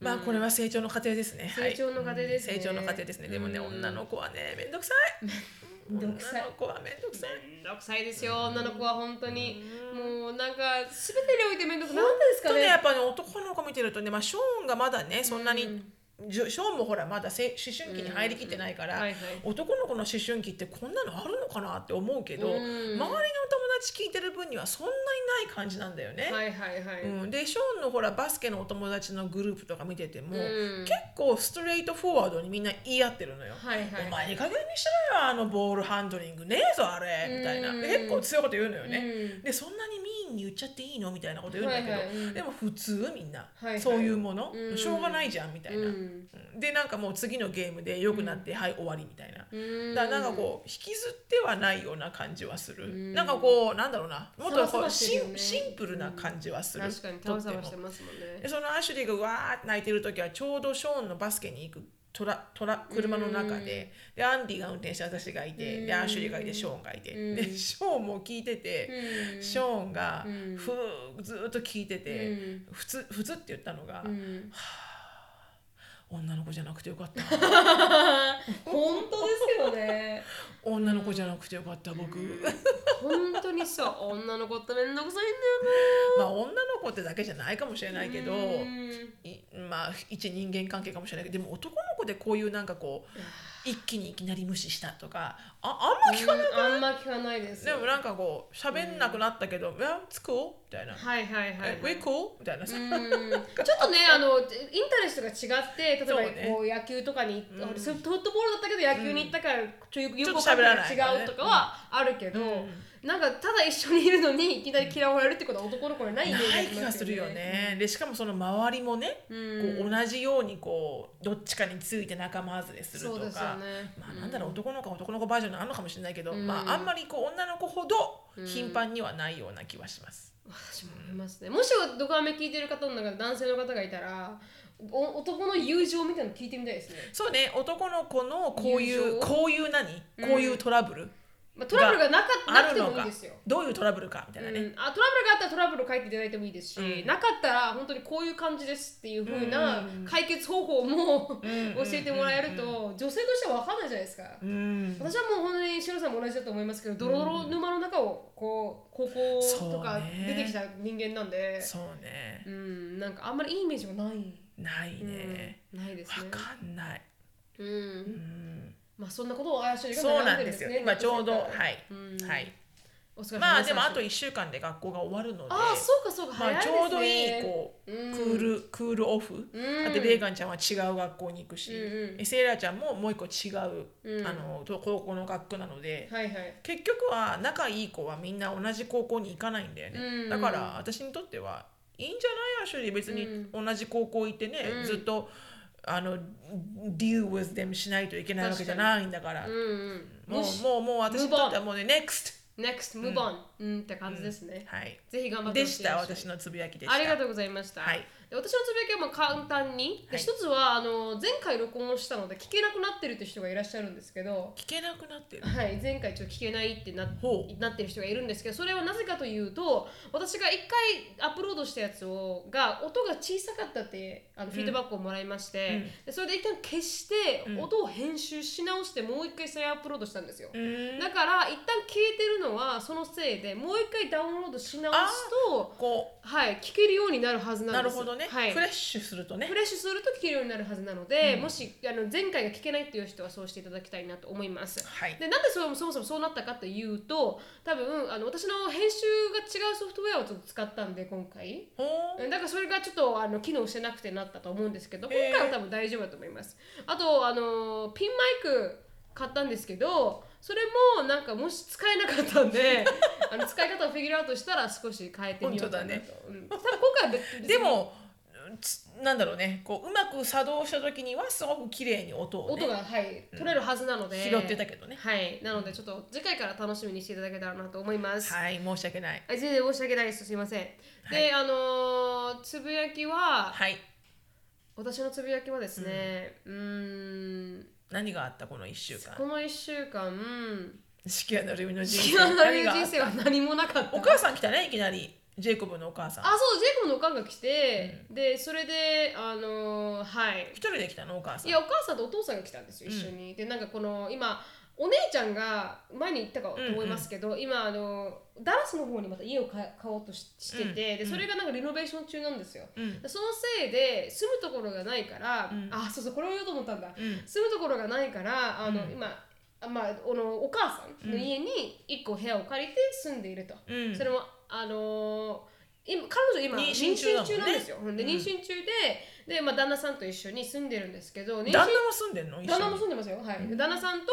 Speaker 2: まあこれは成長の過程ですね、はい。
Speaker 1: 成長の過程ですね。
Speaker 2: 成長の過程ですね。でもね、
Speaker 1: うん。
Speaker 2: 女の子はねめんどくさい
Speaker 1: めんどくさい
Speaker 2: 女の子はめんどくさい。
Speaker 1: めんどくさいですよ。女の子は本当に。もうなんか全てにおいてめんどくさいなんでですか
Speaker 2: とね
Speaker 1: ね
Speaker 2: やっぱね男の子見てるとね、まあ、ショーンがまだねそんなに、ショーンもほらまだせ思春期に入りきってないから、
Speaker 1: うんはいはい。
Speaker 2: 男の子の思春期ってこんなのあるのかなって思うけど、
Speaker 1: うん。
Speaker 2: 周りのお友達聞いてる分にはそんなにない感じなんだよね。
Speaker 1: はいはいはい、
Speaker 2: うん、でショーンのほらバスケのお友達のグループとか見てても、
Speaker 1: うん。
Speaker 2: 結構ストレートフォワードにみんな言い合ってるのよ。
Speaker 1: はいはい。
Speaker 2: お前いい加減にしろよあのボールハンドリングねえぞあれ。みたいな。結構強いこと言うのよね、
Speaker 1: うん。
Speaker 2: でそんなにミーンに言っちゃっていいの？みたいなこと言うんだけど、
Speaker 1: はいはい。うん。
Speaker 2: でも普通みんな、
Speaker 1: はいはい。
Speaker 2: そういうもの、
Speaker 1: うん。
Speaker 2: しょうがないじゃんみたいな、
Speaker 1: うん。
Speaker 2: うんでなんかもう次のゲームで良くなって、はい終わりみたいな、
Speaker 1: うん。
Speaker 2: だからなんかこう引きずってはないような感じはする、
Speaker 1: ん。
Speaker 2: なんかこうなんだろうな。もっとこうシンシンプルな感じはする、
Speaker 1: 確かにタワサバしてますもんね。
Speaker 2: でそのアシュリーがわーって泣いてる時はちょうどショーンのバスケに行くトラトラ車の中で。でアンディが運転して私がいてでアシュリーがいてショーンがいて。
Speaker 1: うん。
Speaker 2: でショーンも聞いてて
Speaker 1: うん。
Speaker 2: ショーンが
Speaker 1: うん。
Speaker 2: ふーずーっと聞いてて
Speaker 1: うん。
Speaker 2: 普通普通って言ったのが
Speaker 1: うん
Speaker 2: 女の子じゃなくてよかった。
Speaker 1: 本当ですよね。
Speaker 2: 女の子じゃなくてよかった僕。
Speaker 1: 本当にそう。女の子ってめんどくさいん
Speaker 2: まあ女の子ってだけじゃないかもしれないけどまあ一人間関係かもしれないけどでも男の子でこういうなんかこう一気にいきなり無視したとかああんま聞かない、
Speaker 1: うんあんま聞かないです。
Speaker 2: でもなんかこう喋んなくなったけど「Yeah, it's cool」みたいな。
Speaker 1: はいはいはい「
Speaker 2: We cool」みたいな。さ、
Speaker 1: うん。ちょっとねあのインタレストが違って例えばこう野球とかに、フットボールだったけど野球に行ったから、ちょよく違うとかはあるけど、なんかただ一緒にいるのにいきなり嫌われるってことは男の子にないイメージあ
Speaker 2: ない気がするよね。でしかもその周りもね、
Speaker 1: うん。
Speaker 2: こう同じようにこうどっちかについて仲間外れするとか、
Speaker 1: ね。
Speaker 2: まあなんだろう男の子は男の子バージョンのあるのかもしれないけど、
Speaker 1: うん。
Speaker 2: まああんまりこう女の子ほど頻繁にはないような気はします。
Speaker 1: 私も思いますね。もしドカメ聞いてる方の中で男性の方がいたらお男の友情みたいなの聞いてみたいですね、
Speaker 2: そうね。男の子のこういうこういう何、こういうトラブル？
Speaker 1: まあ、トラブルがなか
Speaker 2: あ
Speaker 1: なくてもいいですよ。
Speaker 2: どういうトラブルかみたいなね。
Speaker 1: うん、あトラブルがあったらトラブルを書いていただいてもいいですし、
Speaker 2: うん。
Speaker 1: なかったら本当にこういう感じですっていう風な
Speaker 2: うん。
Speaker 1: 解決方法も、
Speaker 2: ん。
Speaker 1: 教えてもらえると、女性としては分かんないじゃないですか、
Speaker 2: うん。
Speaker 1: 私はもう本当にシロさんも同じだと思いますけどドロドロ沼の中をこう高校とか出てきた人間なんで
Speaker 2: そうね。
Speaker 1: う、ん。なんかあんまりいいイメージがない、
Speaker 2: ないね。
Speaker 1: うん。ないですね。
Speaker 2: わかんない。
Speaker 1: うん、
Speaker 2: うん
Speaker 1: まあそんなことをあやしりが
Speaker 2: そうなんですよ。今ちょうどはい、
Speaker 1: うん。
Speaker 2: はい。まあでもあ
Speaker 1: す
Speaker 2: と1週間で学校が終わるので、
Speaker 1: ああそうかそうか。
Speaker 2: まあ、ちょうどいいこう、
Speaker 1: うん。
Speaker 2: クールクールオフ、
Speaker 1: うん。
Speaker 2: だってレーガンちゃんは違う学校に行くし、
Speaker 1: うんうん。
Speaker 2: セイラちゃんももう一個違う、
Speaker 1: うん。
Speaker 2: あのと高校の学区なので、
Speaker 1: はいはい。
Speaker 2: 結局は仲いい子はみんな同じ高校に行かないんだよね、
Speaker 1: うん。
Speaker 2: だから私にとってはいいんじゃない？アシュリー別に同じ高校行ってね、
Speaker 1: うん。
Speaker 2: ずっとあの deal with them しないといけないわけじゃないんだから、もうもうもう私にとってはもうね NEXT
Speaker 1: next move on うん。って感じですね。
Speaker 2: はい。
Speaker 1: ぜひ頑張って
Speaker 2: でした私のつぶやきでした。
Speaker 1: ありがとうございました。
Speaker 2: はい
Speaker 1: でで私のつぶやきはまあ簡単に、で
Speaker 2: はい。
Speaker 1: 一つはあの前回録音したので聞けなくなってるって人がいらっしゃるんですけど、
Speaker 2: 聞けなくなってる？
Speaker 1: はい、前回ちょっと聞けないってな
Speaker 2: ほう。
Speaker 1: なってる人がいるんですけどそれはなぜかというと私が1回アップロードしたやつをが音が小さかったってあのフィードバックをもらいまして、でそれで一旦消して、
Speaker 2: うん。
Speaker 1: 音を編集し直してもう1回再アップロードしたんですよ。
Speaker 2: うー。ん
Speaker 1: だから一旦消えてるのはそのせいでもう一回ダウンロードし直すと
Speaker 2: こ
Speaker 1: はい聞けるようになるはず
Speaker 2: う
Speaker 1: なです
Speaker 2: なんるほどね、
Speaker 1: はい。
Speaker 2: フレッシュするとね。
Speaker 1: フレッシュすると聞けるようになるはずなので、
Speaker 2: うん。
Speaker 1: もしあの前回が聞けないっていう人はそうしていただきたいなと思います。
Speaker 2: はい。
Speaker 1: でなんでそれもそもそもそうなったかというと多分あの私の編集が違うソフトウェアをちょっと使ったんで今回。
Speaker 2: ほ
Speaker 1: だからそれがちょっとあの機能してなくてなったと思うんですけど今回は多分大丈夫だと思います。あとあのピンマイク買ったんですけどそれもなんかもし使えなかったんで あの使い方をフィギュアアウトしたら少し変えてみようかなと、多分今回
Speaker 2: でもつなんだろうね。こううまく作動した時にはすごく綺麗に音を、ね、
Speaker 1: 音が、はい、取れるはずなので、
Speaker 2: 拾ってたけどね。
Speaker 1: はい。なのでちょっと次回から楽しみにしていただけたらなと思います、
Speaker 2: はい申し訳ない。
Speaker 1: はい、全然申し訳ないです。すいません。で、あのーつぶやきは、
Speaker 2: はい。
Speaker 1: 私のつぶやきはですね、うーん、
Speaker 2: 何があったこの1週間？
Speaker 1: この1週間、うん、
Speaker 2: 四季の海の
Speaker 1: る
Speaker 2: 何があった？
Speaker 1: 人生は何もなかった。
Speaker 2: お母さん来たねいきなりジェイコブのお母さん。
Speaker 1: あ、そう、ジェイコブのおかんが来て、で、それで、あのーはい。
Speaker 2: 一人で来たのお母さん。
Speaker 1: いや、お母さんとお父さんが来たんですよ、一緒に。で、なんかこの、今、お姉ちゃんが前に言ったかと思いますけど、今あのダラスの方にまた家を買買おうとししてて、でそれがなんかリノベーション中なんですよ、
Speaker 2: うん。
Speaker 1: そのせいで住むところがないから、
Speaker 2: うん。
Speaker 1: あそうそうこれを言おうと思ったんだ、
Speaker 2: うん。
Speaker 1: 住むところがないからあの、
Speaker 2: うん。
Speaker 1: 今あまあ、あのお母さんの家に1個部屋を借りて住んでいると、
Speaker 2: うん。
Speaker 1: それもあのー今彼女今
Speaker 2: 妊
Speaker 1: 妊娠
Speaker 2: 娠中
Speaker 1: なんですよ、で
Speaker 2: うん。
Speaker 1: 妊娠中でで、まあ、旦那さんと一緒に住んでるんですけど妊娠
Speaker 2: 旦那も住んでんの？
Speaker 1: 旦那も住んでますよ、はい、で旦那さんと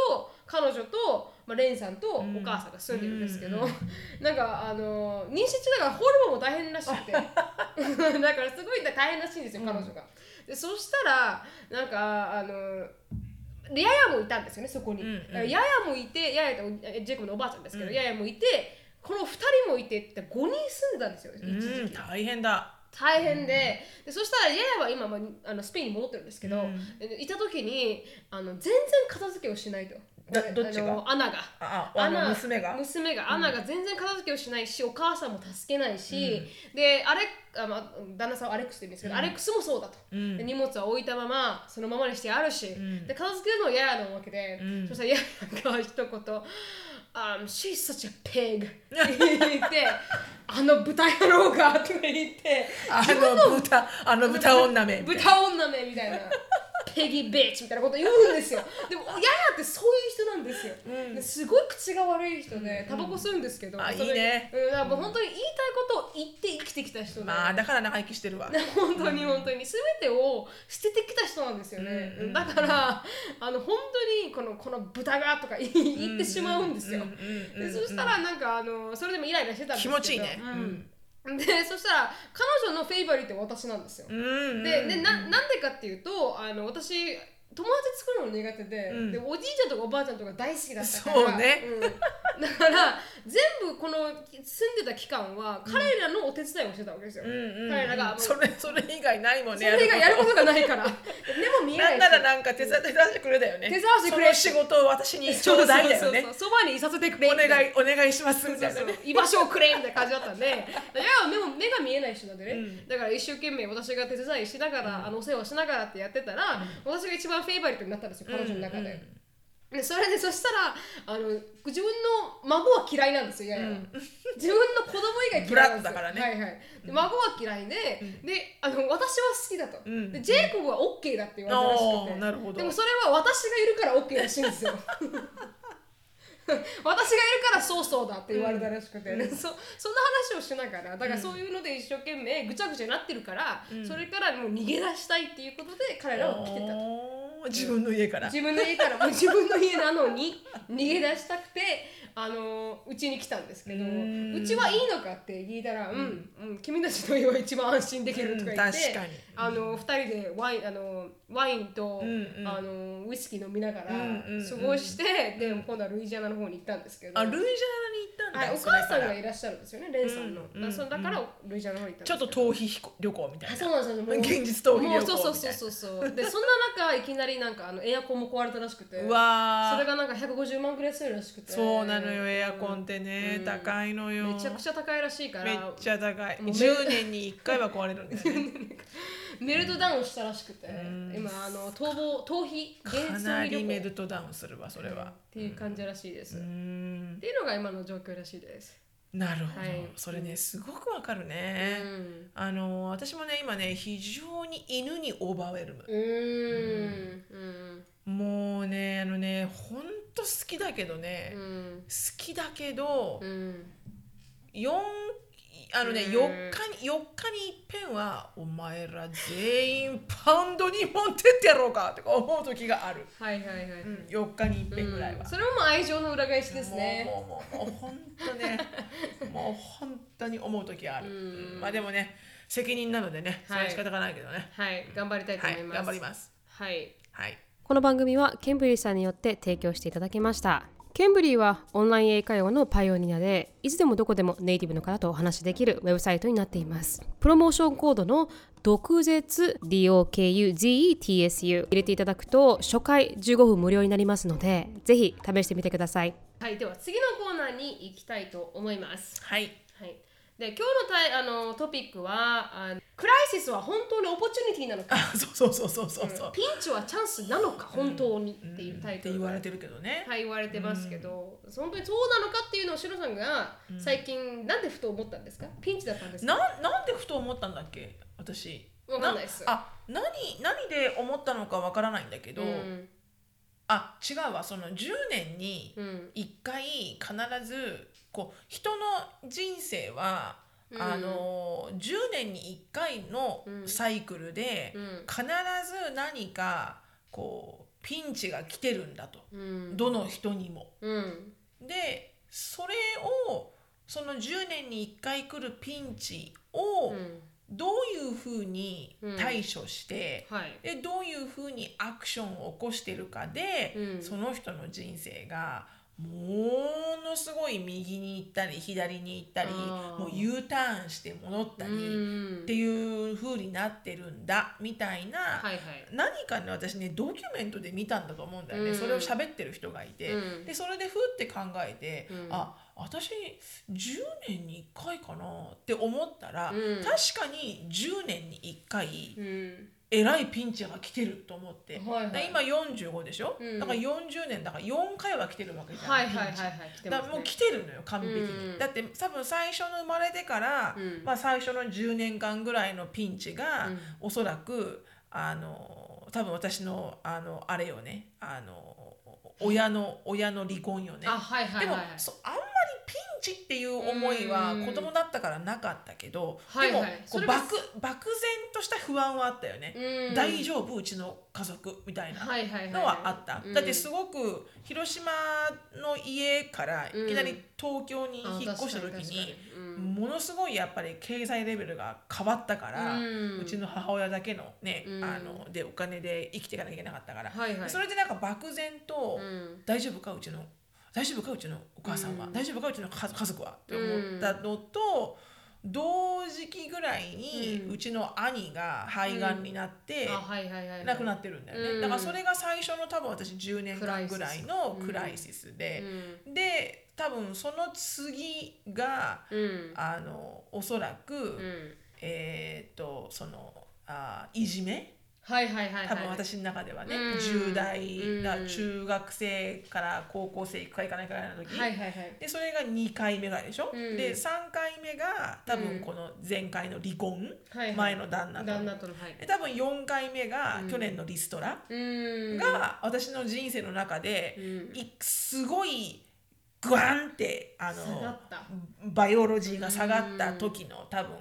Speaker 1: 彼女と、まあ、レンさんとお母さんが住んでるんですけど、
Speaker 2: うん。
Speaker 1: なんかあの妊娠中だからホルモンも大変らしくて。だからすごい大変らしいんですよ彼女が。でそしたらなんかあのでヤヤもいたんですよねそこに。
Speaker 2: うんうん。
Speaker 1: だからヤヤもいてヤヤとえジェイコブのおばあちゃんですけど、
Speaker 2: うん。
Speaker 1: ヤヤもいてこの2人もいてって5人住んでたんですよ一時
Speaker 2: 大変だ。
Speaker 1: 大変で,、でそしたらヤヤは今、まあ、あのスペインに戻ってるんですけど、
Speaker 2: うん。
Speaker 1: でいた時にあの全然片付けをしないと。
Speaker 2: だどっちが？
Speaker 1: あのアナが。
Speaker 2: あああの娘が？
Speaker 1: 娘が。アナが全然片付けをしないしお母さんも助けないし、でアレあ、まあ、旦那さんはアレックスって言うんですけど、アレックスもそうだと、
Speaker 2: うん。
Speaker 1: で荷物は置いたままそのままにしてあるし、
Speaker 2: ん。
Speaker 1: で片付けるのはヤヤなわけで、
Speaker 2: うん。
Speaker 1: そしたらヤヤが一言 Um, she's such a pig. って 言ってあの豚野郎がとか言って
Speaker 2: あの豚あの豚女め
Speaker 1: 豚女めみたいな ペギービッチみたいなこと言うんですよ。でもヤヤってそういう人なんですよ、
Speaker 2: うん。
Speaker 1: ですごい口が悪い人でタバコ吸うんですけど、
Speaker 2: あ
Speaker 1: それ
Speaker 2: いいね。
Speaker 1: うん、だからもう本当に言いたいことを言って生きてきた人で、
Speaker 2: まあだから長生きしてるわ。
Speaker 1: 本当に本当に。全てを捨ててきた人なんですよね、
Speaker 2: うん。
Speaker 1: だからあの本当にこのこの豚がとか言言ってしまうんですよ、
Speaker 2: うん。うん。うん。うん。
Speaker 1: でそしたらなんかあのそれでもイライラしてたんですけど。
Speaker 2: 気持ちいいね。
Speaker 1: うん でそしたら彼女のフェイバリットは私なんですよ、
Speaker 2: うん。
Speaker 1: ででななんでかっていうとあの私友達作るの苦手で,、
Speaker 2: うん。
Speaker 1: でおじいちゃんとかおばあちゃんとか大好きだったから
Speaker 2: そうね。
Speaker 1: ん。だから全部この住んでた期間は彼らのお手伝いをしてたわけですよ、
Speaker 2: うんうんうん。
Speaker 1: 彼らが
Speaker 2: それそれ以外ないもんね
Speaker 1: それ以外やること。がないから。でも見えなし。
Speaker 2: ないんならなんか手伝ってくれだよね。
Speaker 1: 手伝わせてくれ
Speaker 2: 仕事を私にちょうだいだよね。
Speaker 1: そうそうそうそばにいさせてくれ
Speaker 2: お願
Speaker 1: い
Speaker 2: いお願いしますみたいなね。
Speaker 1: そうそう。居場所をくれみたいな感じだったんで。いや目も目が見えない人なんでね、
Speaker 2: うん。
Speaker 1: だから一生懸命私が手伝いしながら、あのお世話しながらってやってたら、私が一番フェイバリットになったんですよ彼女の中で。でそれでそしたらあの自分の孫は嫌いなんですよやや、自分の子供以外嫌いなんですよ。
Speaker 2: だからね。
Speaker 1: はいはい、で孫は嫌いで、であの私は好きだと、
Speaker 2: うん。
Speaker 1: でジェイコブは OK だって言われたらしくて。
Speaker 2: なるほど。
Speaker 1: でもそれは私がいるから OK らしいんですよ。私がいるからそうそうだって言われたらしくて、そそんな話をしながらだからそういうので一生懸命ぐちゃぐちゃになってるから、それからもう逃げ出したいっていうことで彼らは来てたと。
Speaker 2: 自分の家から。
Speaker 1: 自分の家から。もう自分の家なのに逃げ出したくてあのうちに来たんですけど
Speaker 2: う
Speaker 1: ちはいいのかって聞いたら「うん、うん、君たちの家は一番安心できる」とか言って、あの2人でワインあのワインと、
Speaker 2: うんうん。
Speaker 1: あのウイスキー飲みながら
Speaker 2: うんうんうん。
Speaker 1: 過ごして、で今度はルイジアナの方に行ったんですけど。
Speaker 2: あルイジアナに行ったんだ、
Speaker 1: はい、お母さんがいらっしゃるんですよねレンさんの、
Speaker 2: うん
Speaker 1: だからそだからルイジアナの方に行ったん
Speaker 2: ちょっと逃避旅行みたいな。
Speaker 1: あそうなんですよ。もう
Speaker 2: 現実逃避旅行み
Speaker 1: そうそうそうそうそう。でそんな中いきなりなんかあのエアコンも壊れたらしくて。
Speaker 2: うわー。
Speaker 1: それがなんか150万くらいするらしくて。
Speaker 2: そうなのよエアコンってね、
Speaker 1: うん。
Speaker 2: 高いのよ。
Speaker 1: めちゃくちゃ高いらしいから。
Speaker 2: めっちゃ高い。
Speaker 1: もうめ
Speaker 2: 10年に1回は壊れるんだよね
Speaker 1: メルトダウンしたらしくて、
Speaker 2: ん。
Speaker 1: 今あの逃亡逃避現
Speaker 2: か
Speaker 1: 実
Speaker 2: なりメルトダウンするわそれは。
Speaker 1: っていう感じらしいです、
Speaker 2: う
Speaker 1: っ
Speaker 2: ん
Speaker 1: ていうのが今の状況らしいです、
Speaker 2: なるほど、
Speaker 1: はい。
Speaker 2: それねすごくわかるね、
Speaker 1: うん。
Speaker 2: あの私もね今ね非常に犬にオーバーウェルム
Speaker 1: うーん。うん。
Speaker 2: もうねあのねほんと好きだけどね、好
Speaker 1: うん。
Speaker 2: きだけど、
Speaker 1: うん。
Speaker 2: 四あのね、
Speaker 1: うん。
Speaker 2: 4日に4日に一遍はお前ら全員パウンドに持ってってやろうかとか思う時がある、
Speaker 1: はいはいはい、
Speaker 2: うん、4日に一遍ぐらいは、
Speaker 1: それももう愛情の裏返しですね。
Speaker 2: もうもうもうもう本当ね もう本当に思う時ある、
Speaker 1: うん。
Speaker 2: まあでもね責任なのでねそれは仕方がないけどね。
Speaker 1: はい。頑張りたいと
Speaker 2: はい、
Speaker 1: 思います、
Speaker 2: 頑張ります。
Speaker 1: はい。
Speaker 2: はい。
Speaker 1: この番組は Cambly さんによって提供していただきました Cambly はオンライン英会話のパイオニアでいつでもどこでもネイティブの方とお話しできるウェブサイトになっています。プロモーションコードの毒舌 DOKUZETSU 入れていただくと初回15分無料になりますのでぜひ試してみてください。はいでは次のコーナーに行きたいと思います。
Speaker 2: はい
Speaker 1: はいで今日のタイあのトピックはあの crisis は本当に opportunity なのか？
Speaker 2: あそうそうそうそうそうそう、
Speaker 1: ピンチはチャンスなのか？本当に。っていうタイトル。で
Speaker 2: 言われてるけどね、
Speaker 1: はい言われてますけど、本当にそうなのかっていうのをシロさんが最近なんでふと思ったんですか？ピンチだったんですか？
Speaker 2: ななんでふと思ったんだっけ？私。
Speaker 1: わかんないです。
Speaker 2: あ何何で思ったのかわからないんだけど、
Speaker 1: うん。
Speaker 2: あ違うわ。その10年に
Speaker 1: うん。
Speaker 2: 1回必ずこう人の人生は、
Speaker 1: うん。
Speaker 2: あの10年に1回のサイクルで、
Speaker 1: うん。
Speaker 2: 必ず何かこうピンチが来てるんだと、
Speaker 1: うん。
Speaker 2: どの人にも。
Speaker 1: うん。
Speaker 2: でそれをその10年に1回来るピンチを
Speaker 1: うん。
Speaker 2: どういうふうに対処して、
Speaker 1: はい。
Speaker 2: でどういうふうにアクションを起こしてるかで、
Speaker 1: うん。
Speaker 2: その人の人生がものすごい右に行ったり左に行ったりもう U ターンして戻ったり
Speaker 1: うん。
Speaker 2: っていう風になってるんだみたいな、
Speaker 1: はいはい。
Speaker 2: 何かね私ねドキュメントで見たんだと思うんだよね、
Speaker 1: うん。
Speaker 2: それを喋ってる人がいて、
Speaker 1: うん。
Speaker 2: でそれでふって考えて、
Speaker 1: うん。
Speaker 2: あ私10年に1回かなって思ったら、
Speaker 1: うん。
Speaker 2: 確かに10年に1回
Speaker 1: うん
Speaker 2: えらいピンチが来てると思って、
Speaker 1: はいはい。
Speaker 2: で今45でしょ、
Speaker 1: うん。
Speaker 2: だから40年だから4回は来てるわけじゃん、
Speaker 1: はいはいはいはい来てますね
Speaker 2: だもう来てるのよ完璧に、
Speaker 1: うん。
Speaker 2: だって多分最初の生まれてから、
Speaker 1: うん。
Speaker 2: まあ、最初の10年間ぐらいのピンチが、
Speaker 1: うん。
Speaker 2: おそらくあの多分私のあのあれよね。あの親の親の離婚よね。
Speaker 1: あはいはい
Speaker 2: でも、
Speaker 1: はい。
Speaker 2: そあんまりピンチっていう思いは
Speaker 1: うん。
Speaker 2: 子供だったからなかったけど、
Speaker 1: はいはい。
Speaker 2: でもこ
Speaker 1: そう
Speaker 2: 漠漠然とした不安はあったよね、
Speaker 1: うん。
Speaker 2: 大丈夫？うちの家族？みたいな
Speaker 1: はいはいはい
Speaker 2: のはあった、
Speaker 1: うん
Speaker 2: だってすごく広島の家からいきなり東京に
Speaker 1: あ
Speaker 2: 引っ越した時
Speaker 1: に
Speaker 2: ものすごいやっぱり経済レベルが変わったから、
Speaker 1: う
Speaker 2: うんちの母親だけのね、
Speaker 1: うん。
Speaker 2: あのでお金で生きていかなきゃいけなかったから、
Speaker 1: はいはい。
Speaker 2: それでなんか漠然と、
Speaker 1: うん。
Speaker 2: 大丈夫か？うちの大丈夫かうちのお母さんは、
Speaker 1: うん。
Speaker 2: 大丈夫かうちの家家族は？って思ったのと、同時期ぐらいに、
Speaker 1: う
Speaker 2: うんちの兄が肺がんになって、亡くなってるんだよね、
Speaker 1: うん。
Speaker 2: だからそれが最初の多分私10年間ぐらいのクライシス。で、
Speaker 1: うん。
Speaker 2: で多分その次が
Speaker 1: うん。
Speaker 2: あのおそらく、
Speaker 1: うん。
Speaker 2: えーっとそのあいじめ
Speaker 1: はいはいはいはい。
Speaker 2: 多分私の中ではね、
Speaker 1: うん。
Speaker 2: 10代、
Speaker 1: うん。
Speaker 2: だ中学生から高校生行くか行かないかぐらいの時、
Speaker 1: はいはいはい。
Speaker 2: でそれが2回目ぐらいでしょ、
Speaker 1: うん。
Speaker 2: で3回目が多分この前回の離婚、
Speaker 1: はいはい。
Speaker 2: 前の旦那と。
Speaker 1: 旦那とのはい。
Speaker 2: で多分4回目が
Speaker 1: うん。
Speaker 2: 去年のリストラ、
Speaker 1: うん。
Speaker 2: が私の人生の中で、
Speaker 1: うん。
Speaker 2: いすごいグワンってあのバイオロジーが下がった時の多分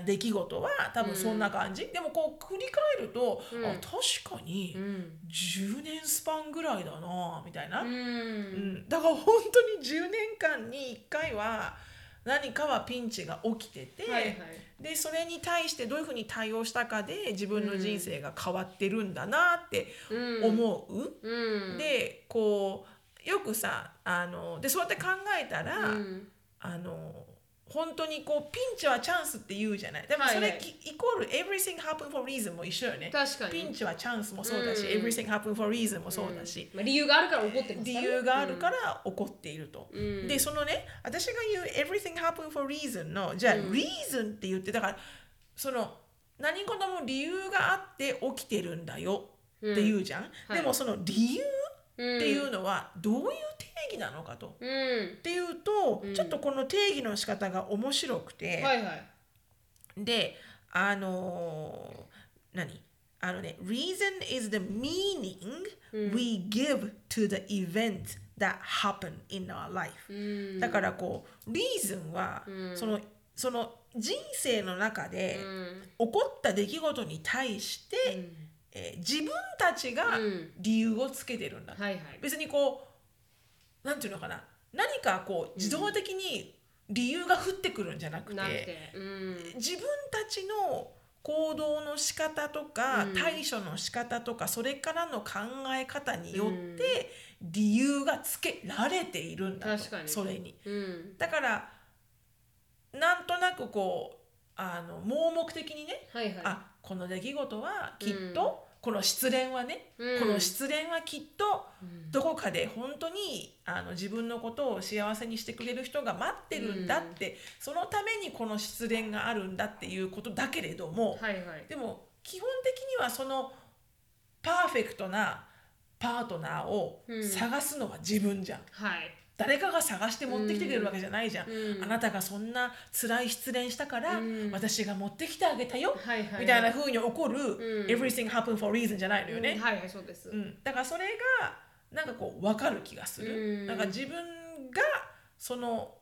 Speaker 2: 出来事は多分
Speaker 1: うん
Speaker 2: そんな感じ、でもこう繰り返ると、
Speaker 1: うん。
Speaker 2: あ確かに
Speaker 1: うん。
Speaker 2: 10年スパンぐらいだなみたいな、
Speaker 1: う
Speaker 2: うん。
Speaker 1: ん
Speaker 2: だから本当に10年間に1回は何かはピンチが起きてて、
Speaker 1: はいはい。
Speaker 2: でそれに対してどういうふうに対応したかで自分の人生が変わってるんだなって思う。
Speaker 1: うん。
Speaker 2: でこうよくさあのでそうやって考えたら、
Speaker 1: うん。
Speaker 2: あの本当にこうピンチはチャンスって言うじゃない。でもそれ、
Speaker 1: はい。はい
Speaker 2: きイコール everything happen for reason も一緒よね。
Speaker 1: 確かに。
Speaker 2: ピンチはチャンスもそうだし、
Speaker 1: うん。
Speaker 2: everything happen for reason もそうだし、
Speaker 1: まあ、理由があるから怒ってます
Speaker 2: 理由があるから起こっていると、
Speaker 1: うん。
Speaker 2: でそのね私が言う everything happen for reason のじゃあ、reason って言ってだからその何事も理由があって起きてるんだよって言うじゃん、
Speaker 1: はい。
Speaker 2: でもその理由
Speaker 1: うん
Speaker 2: っていうのはどういう定義なのかと。
Speaker 1: うん
Speaker 2: っていうと、ちょっとこの定義の仕方が面白くて、
Speaker 1: はいはい。
Speaker 2: であのー何？あのね reason is the meaning we give to the event that happen in our life、だからこう reason は、そのその人生の中で起こった出来事に対して、えー自分たちが理由をつけてるんだ、
Speaker 1: はいはい。
Speaker 2: 別にこうなんていうのかな。何かこう自動的に理由が降ってくるんじゃなくて,、
Speaker 1: なくて。うん。
Speaker 2: 自分たちの行動の仕方とか、対処の仕方とかそれからの考え方によって理由がつけられているんだと
Speaker 1: 確かに。
Speaker 2: それに。
Speaker 1: うん。
Speaker 2: だからなんとなくこうあの盲目的にね、
Speaker 1: はいはい。
Speaker 2: あこの出来事はきっと、この失恋はね、
Speaker 1: うん。
Speaker 2: この失恋はきっとどこかで本当にあの自分のことを幸せにしてくれる人が待ってるんだって、そのためにこの失恋があるんだっていうことだけれども、
Speaker 1: はいはい。
Speaker 2: でも基本的にはそのパーフェクトなパートナーを探すのは自分じゃん。
Speaker 1: はい
Speaker 2: 誰かが探して持ってきてくれるわけじゃないじゃん、
Speaker 1: うん。
Speaker 2: あなたがそんな辛い失恋したから、私が持ってきてあげたよ、
Speaker 1: はいはい
Speaker 2: みたいな風に起こる、
Speaker 1: ん。
Speaker 2: everything happen for reason じゃないのよね、
Speaker 1: はいはいそうです。
Speaker 2: うん。だからそれがなんかこう分かる気がする、
Speaker 1: うん。
Speaker 2: なんか自分がその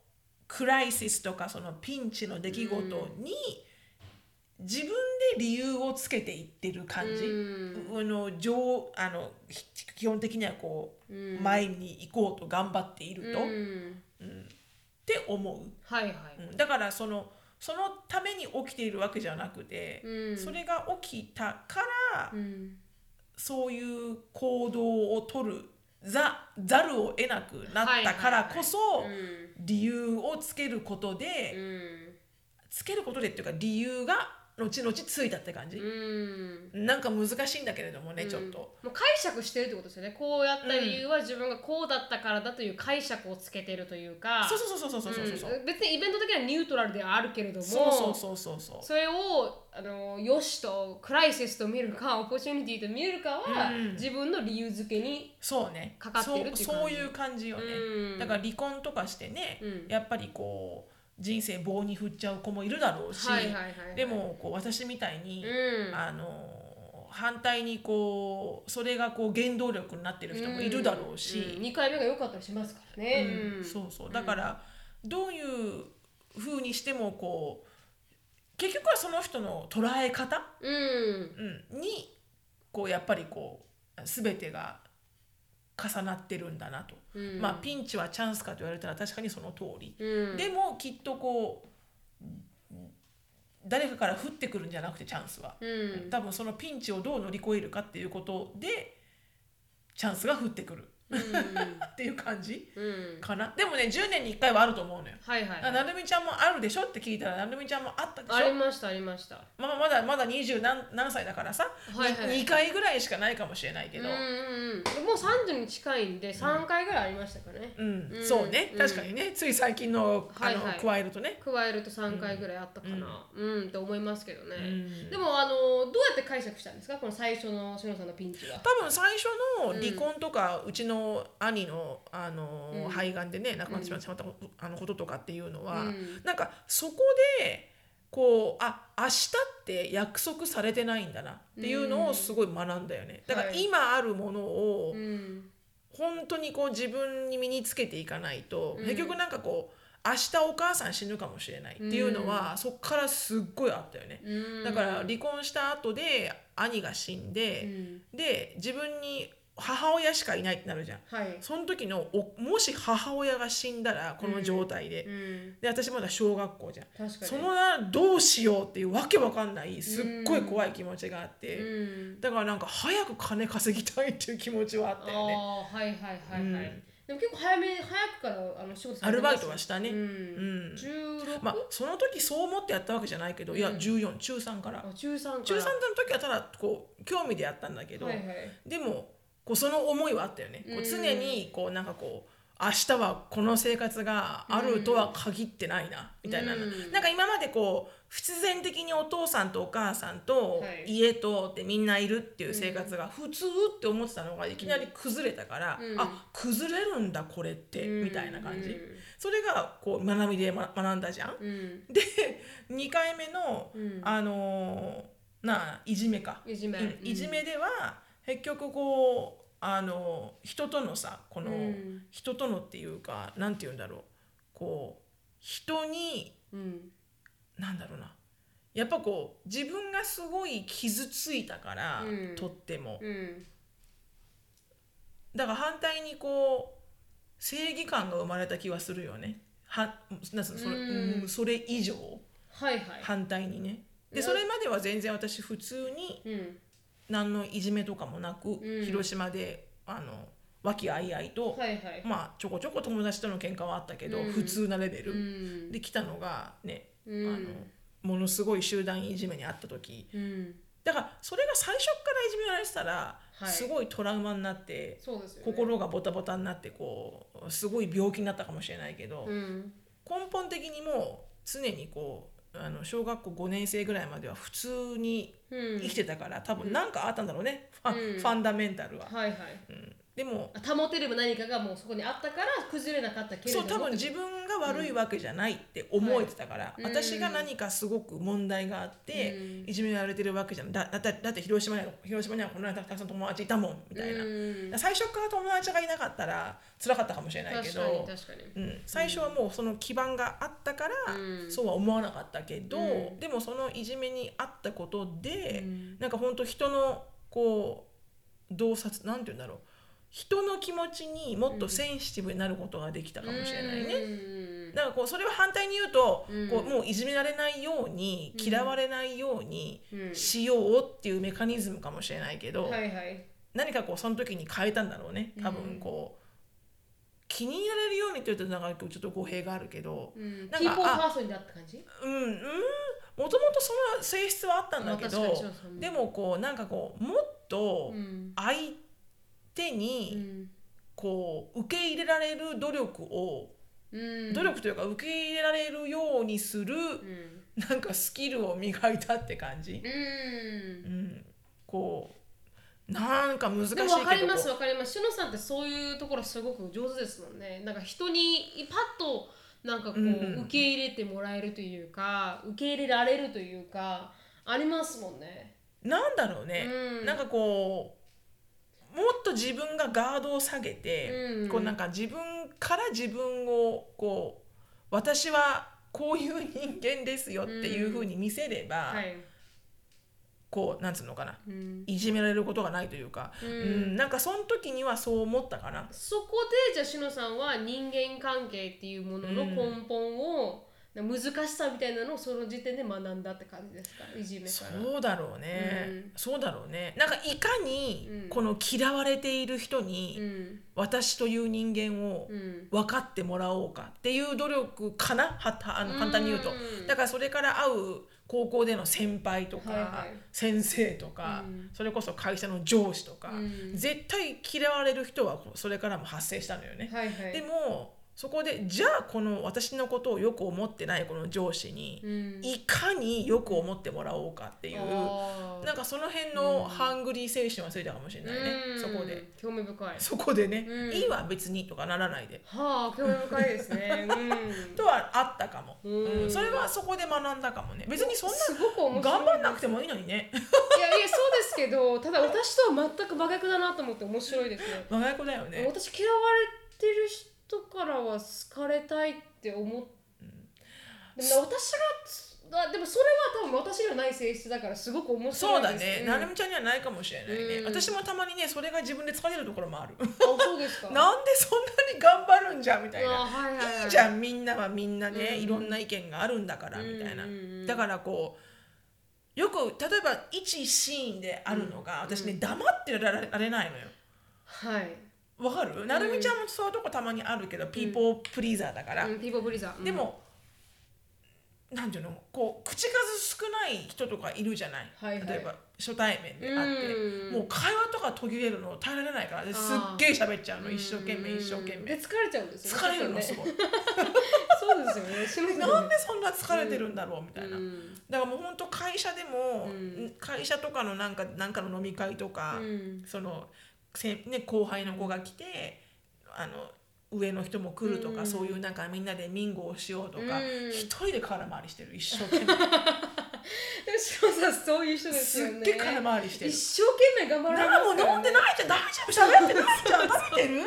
Speaker 2: クライシスとかそのピンチの出来事に自分で理由をつけていってる感じ、あの上あのひ基本的にはこう、前に行こうと頑張っていると、っ
Speaker 1: うん。
Speaker 2: て思う、
Speaker 1: はいはい。
Speaker 2: うん。だからそのそのために起きているわけじゃなくて、
Speaker 1: うん。
Speaker 2: それが起きたから、
Speaker 1: うん。
Speaker 2: そういう行動を取るざざるを得なくなったからこそ、
Speaker 1: うん。
Speaker 2: 理由をつけることで、
Speaker 1: うん。
Speaker 2: つけることでっていうか理由が後々ついたって感じ、
Speaker 1: うん。
Speaker 2: なんか難しいんだけれどもね、ちょっと。
Speaker 1: もう解釈してるってことですよね。こうやった理由は自分がこうだったからだという解釈をつけてるというか。
Speaker 2: そうそうそうそうそうそうそう。
Speaker 1: う。ん。別にイベント的にはニュートラルではあるけれども。
Speaker 2: そうそうそうそうそう。
Speaker 1: それをあのよしとクライシスと見るかオポチュニティと見るかは、
Speaker 2: うん
Speaker 1: 自分の理由付けに
Speaker 2: そうね。
Speaker 1: かかってるっていう感じ。
Speaker 2: そういう感じよね、
Speaker 1: うん。
Speaker 2: だから離婚とかしてね、
Speaker 1: うん。
Speaker 2: やっぱりこう人生棒に振っちゃう子もいるだろうし、でもこう私みたいに、
Speaker 1: うん。
Speaker 2: あの反対にこうそれがこう原動力になってる人もいるだろうし、
Speaker 1: うん、2回目が良かったりしますからね、うん。
Speaker 2: そうそう。だからどういうふうにしてもこう結局はその人の捉え方、
Speaker 1: うん。
Speaker 2: うん、にこうやっぱりこう全てが重なってるんだなと、
Speaker 1: うん。
Speaker 2: まあピンチはチャンスかと言われたら確かにその通り、
Speaker 1: うん。
Speaker 2: でもきっとこう誰かから降ってくるんじゃなくてチャンスは、
Speaker 1: うん。
Speaker 2: 多分そのピンチをどう乗り越えるかっていうことでチャンスが降ってくるっていう感じ？
Speaker 1: うん。
Speaker 2: かな？でもね10年に1回はあると思うのよ。
Speaker 1: はいはい、
Speaker 2: なるみちゃんもあるでしょ？って聞いたらなるみちゃんもあったでしょ？
Speaker 1: ありましたありました。
Speaker 2: まあ、まだまだ20何何歳だからさ、
Speaker 1: はいはい。
Speaker 2: 2回ぐらいしかないかもしれないけど、
Speaker 1: うんうんうん。もう30に近いんで3回ぐらいありましたかね、
Speaker 2: うん。
Speaker 1: うん。
Speaker 2: そうね。
Speaker 1: うん。
Speaker 2: 確かにね、つい最近のあの、
Speaker 1: はいはい。
Speaker 2: 加えるとね。
Speaker 1: 加えると3回ぐらいあったかな。うん、って思いますけどね、
Speaker 2: ん。
Speaker 1: でもあのどうやって解釈したんですか？この最初のしのさんのピンチは。
Speaker 2: 多分最初の離婚とか、うちの兄のあの、肺がんでね亡くなってしまったあのこととかっていうのは、
Speaker 1: うん。
Speaker 2: なんかそこでこうあ明日って約束されてないんだなっていうのをすごい学んだよね、だから
Speaker 1: はい。
Speaker 2: 今あるものを、
Speaker 1: うん。
Speaker 2: 本当にこう自分に身につけていかないと、結局なんかこう明日お母さん死ぬかもしれないっていうのは、そっからすっごいあったよね、
Speaker 1: うん。
Speaker 2: だから離婚した後で兄が死んで、
Speaker 1: うん。
Speaker 2: で自分に母親しかいないってなるじゃん。
Speaker 1: はい。
Speaker 2: その時のおもし母親が死んだらこの状態で、
Speaker 1: うん。
Speaker 2: で私まだ小学校じゃん。
Speaker 1: 確かに。
Speaker 2: そのどうしようっていうわけわかんないすっごい怖い気持ちがあって、
Speaker 1: うん。
Speaker 2: だからなんか早く金稼ぎたいっていう気持ちはあったよね。
Speaker 1: ああはいはいはいはい、
Speaker 2: うん。
Speaker 1: でも結構早め早くからあの仕事さ
Speaker 2: アルバイトはしたね。
Speaker 1: う
Speaker 2: うん。
Speaker 1: ん、16、
Speaker 2: まあその時そう思ってやったわけじゃないけど、いや14中3から。
Speaker 1: あ中3から。
Speaker 2: 中3の時はただこう興味でやったんだけど、
Speaker 1: はいはい。
Speaker 2: でもこうその思いはあったよね、こ
Speaker 1: う
Speaker 2: うん常にこうなんかこう明日はこの生活があるとは限ってないな、みたいな、
Speaker 1: うん。
Speaker 2: なんか今までこう必然的にお父さんとお母さんと
Speaker 1: はい。
Speaker 2: 家とってみんないるっていう生活が普通って思ってたのがいきなり崩れたから、
Speaker 1: うん。
Speaker 2: あ崩れるんだこれって、
Speaker 1: うん。
Speaker 2: みたいな感じ、
Speaker 1: うん。
Speaker 2: それがこう学びでま学んだじゃん。
Speaker 1: うん。
Speaker 2: で2回目の、
Speaker 1: うん。
Speaker 2: あのーなあいじめか。
Speaker 1: いじめ。
Speaker 2: うんいじめでは結局こうあの人とのさこの、
Speaker 1: うん。
Speaker 2: 人とのっていうかなんて言うんだろう。こう人に
Speaker 1: うん。
Speaker 2: なんだろうな。やっぱこう自分がすごい傷ついたから、
Speaker 1: うん。
Speaker 2: とっても。
Speaker 1: うん。
Speaker 2: だから反対にこう正義感が生まれた気はするよね。はなんそれ,、
Speaker 1: うん。
Speaker 2: うんそれ以上。
Speaker 1: はいはい。
Speaker 2: 反対にね。で
Speaker 1: な
Speaker 2: それまでは全然私普通に
Speaker 1: うん
Speaker 2: 何のいじめとかもなく、
Speaker 1: ん。
Speaker 2: 広島であの和気あいあいと、
Speaker 1: はいはい。
Speaker 2: まあちょこちょこ友達との喧嘩はあったけど、
Speaker 1: うん。
Speaker 2: 普通なレベル、
Speaker 1: うん。
Speaker 2: で来たのがね、
Speaker 1: うん。
Speaker 2: あのものすごい集団いじめにあった時。
Speaker 1: うん。
Speaker 2: だからそれが最初からいじめられてたら、
Speaker 1: はい。
Speaker 2: すごいトラウマになって
Speaker 1: そうですよね。
Speaker 2: 心がボタボタになってこうすごい病気になったかもしれないけど、
Speaker 1: うん。
Speaker 2: 根本的にもう常にこうあの小学校5年生ぐらいまでは普通に
Speaker 1: うん
Speaker 2: 生きてたから、多分何かあったんだろうね、ファ
Speaker 1: うん。
Speaker 2: ファンダメンタルは。
Speaker 1: はいはい。
Speaker 2: うんでも
Speaker 1: 保てれば何かがもうそこにあったから崩れなかったけれども。
Speaker 2: そう多分自分が悪いわけじゃないって思えてたから、
Speaker 1: うん
Speaker 2: 私が何かすごく問題があって、
Speaker 1: うん。
Speaker 2: いじめられてるわけじゃない。だだってだって広島には広島にはこんなにたくさん友達いたもんみたいな、
Speaker 1: うん。
Speaker 2: 最初から友達がいなかったら辛かったかもしれないけど、
Speaker 1: 確かに。
Speaker 2: うん、最初はもうその基盤があったから、
Speaker 1: うん。
Speaker 2: そうは思わなかったけど、
Speaker 1: うん。
Speaker 2: でもそのいじめにあったことで、
Speaker 1: うん。
Speaker 2: なんか本当人のこう洞察なんて言うんだろう人の気持ちにもっとセンシティブになることができたかもしれないね。
Speaker 1: うん。
Speaker 2: だからこうそれは反対に言うと、
Speaker 1: うん。
Speaker 2: こうもういじめられないように
Speaker 1: うん。
Speaker 2: 嫌われないように
Speaker 1: うん
Speaker 2: しようっていうメカニズムかもしれないけど、
Speaker 1: はいはい。
Speaker 2: 何かこうその時に変えたんだろうね。多分こう、気に入られるようにって言うとなんかちょっと語弊があるけど、
Speaker 1: うん。
Speaker 2: なんかうんうん。もともとその性質はあったんだけどでもこうなんかこうもっと
Speaker 1: うん。
Speaker 2: 相手
Speaker 1: う
Speaker 2: に
Speaker 1: ん
Speaker 2: こう受け入れられる努力を、
Speaker 1: うん。
Speaker 2: 努力というか受け入れられるようにする、
Speaker 1: うん。
Speaker 2: なんかスキルを磨いたって感じ、
Speaker 1: うん。
Speaker 2: うん、こうなんか難しいけ
Speaker 1: で
Speaker 2: ど
Speaker 1: も分かります
Speaker 2: こ
Speaker 1: 分かります。しのさんってそういうところすごく上手ですもんね。なんか人にパッとなんかこう、
Speaker 2: うん
Speaker 1: 受け入れてもらえるというか受け入れられるというかありますもんね。
Speaker 2: うなんだろうね、
Speaker 1: うん。
Speaker 2: なんかこうもっと自分がガードを下げて、
Speaker 1: うん。
Speaker 2: こうなんか自分から自分をこう私はこういう人間ですよっていうふうに見せれば、
Speaker 1: はい、
Speaker 2: こうなんつうのかな
Speaker 1: うん、
Speaker 2: いじめられることがないというか、
Speaker 1: う
Speaker 2: うんん。なんかその時にはそう思ったかな。
Speaker 1: そこでじゃあしのさんは人間関係っていうものの根本を、難しさみたいなのをその時点で学んだって感じですか？いじめから。
Speaker 2: そうだろうね、
Speaker 1: うん。
Speaker 2: そうだろうね。なんかいかに
Speaker 1: うん。
Speaker 2: この嫌われている人
Speaker 1: う
Speaker 2: に
Speaker 1: ん。
Speaker 2: 私という人間を
Speaker 1: うん。
Speaker 2: 分かってもらおうかっていう努力かな？はたあの簡単に言うと。
Speaker 1: うん。
Speaker 2: だからそれから会う高校での先輩とか、
Speaker 1: はいはい。
Speaker 2: 先生とか、
Speaker 1: うん。
Speaker 2: それこそ会社の上司とか、
Speaker 1: うん。
Speaker 2: 絶対嫌われる人はそれからも発生したのよね。
Speaker 1: はいはい。
Speaker 2: でもそこでじゃあこの私のことをよく思ってないこの上司に
Speaker 1: うん。
Speaker 2: いかによく思ってもらおうかっていう、なんかその辺のハングリー精神はついたかもしれないね、
Speaker 1: うん。
Speaker 2: そこで。
Speaker 1: 興味深い。
Speaker 2: そこでね、
Speaker 1: うん。
Speaker 2: いいわ別にとかならないで。
Speaker 1: はあ興味深いですね。うん。
Speaker 2: とはあったかも、
Speaker 1: うん。
Speaker 2: うん。それはそこで学んだかもね。別にそんな頑張んなくてもいいのにね。
Speaker 1: いやいやそうですけどただ私とは全く真逆だなと思って面白いですね。
Speaker 2: 真逆だよね。
Speaker 1: 私嫌われてる人からは好かれたいって思っでも私があでもそれは多分私にはない性質だからすごく面白
Speaker 2: そうだ
Speaker 1: いです
Speaker 2: ね、なるみちゃんにはないかもしれないね、
Speaker 1: うん。
Speaker 2: 私もたまにねそれが自分で疲れるところもある。
Speaker 1: あそうですか。
Speaker 2: なんでそんなに頑張るんじゃみたいな。
Speaker 1: あはいはいはい。
Speaker 2: いいじゃんみんなはみんなね、
Speaker 1: うん
Speaker 2: いろんな意見があるんだからみたいな、
Speaker 1: うん。うんうん
Speaker 2: だからこうよく例えば一シーンであるのが、私ね黙ってられられないのよ。
Speaker 1: はい
Speaker 2: わかる？なるみちゃんもそういうとこたまにあるけど、ピーポープリーザーだから、
Speaker 1: うんピーポーブリザー、うん。
Speaker 2: でも、なんていうの？こう口数少ない人とかいるじゃない、
Speaker 1: はいはい。
Speaker 2: 例えば初対面で会って、
Speaker 1: うん。
Speaker 2: もう会話とか途切れるの耐えられないからですっげえ喋っちゃうの。一生懸命一生懸命。
Speaker 1: で疲れちゃうんですよ
Speaker 2: 疲れるのすごい。
Speaker 1: そうですよね。しますよね。
Speaker 2: なんでそんな疲れてるんだろうみたいな、
Speaker 1: うん。
Speaker 2: だからもう本当会社でも、
Speaker 1: うん。
Speaker 2: 会社とかのなんかなんかの飲み会とか、
Speaker 1: うん。
Speaker 2: そのせ、ね、後輩の子が来て、あの上の人も来るとか、
Speaker 1: うん。
Speaker 2: そういうなんかみんなでミンゴをしようとか、
Speaker 1: うん。
Speaker 2: 一人で空回りしてる一生懸命。
Speaker 1: でもさんそういう人です
Speaker 2: す
Speaker 1: よね。
Speaker 2: っげえ空回りしてる。
Speaker 1: 一。生懸命頑張らすから、ね、
Speaker 2: 飲んでないじゃん大丈夫？喋ってないじゃん食べてる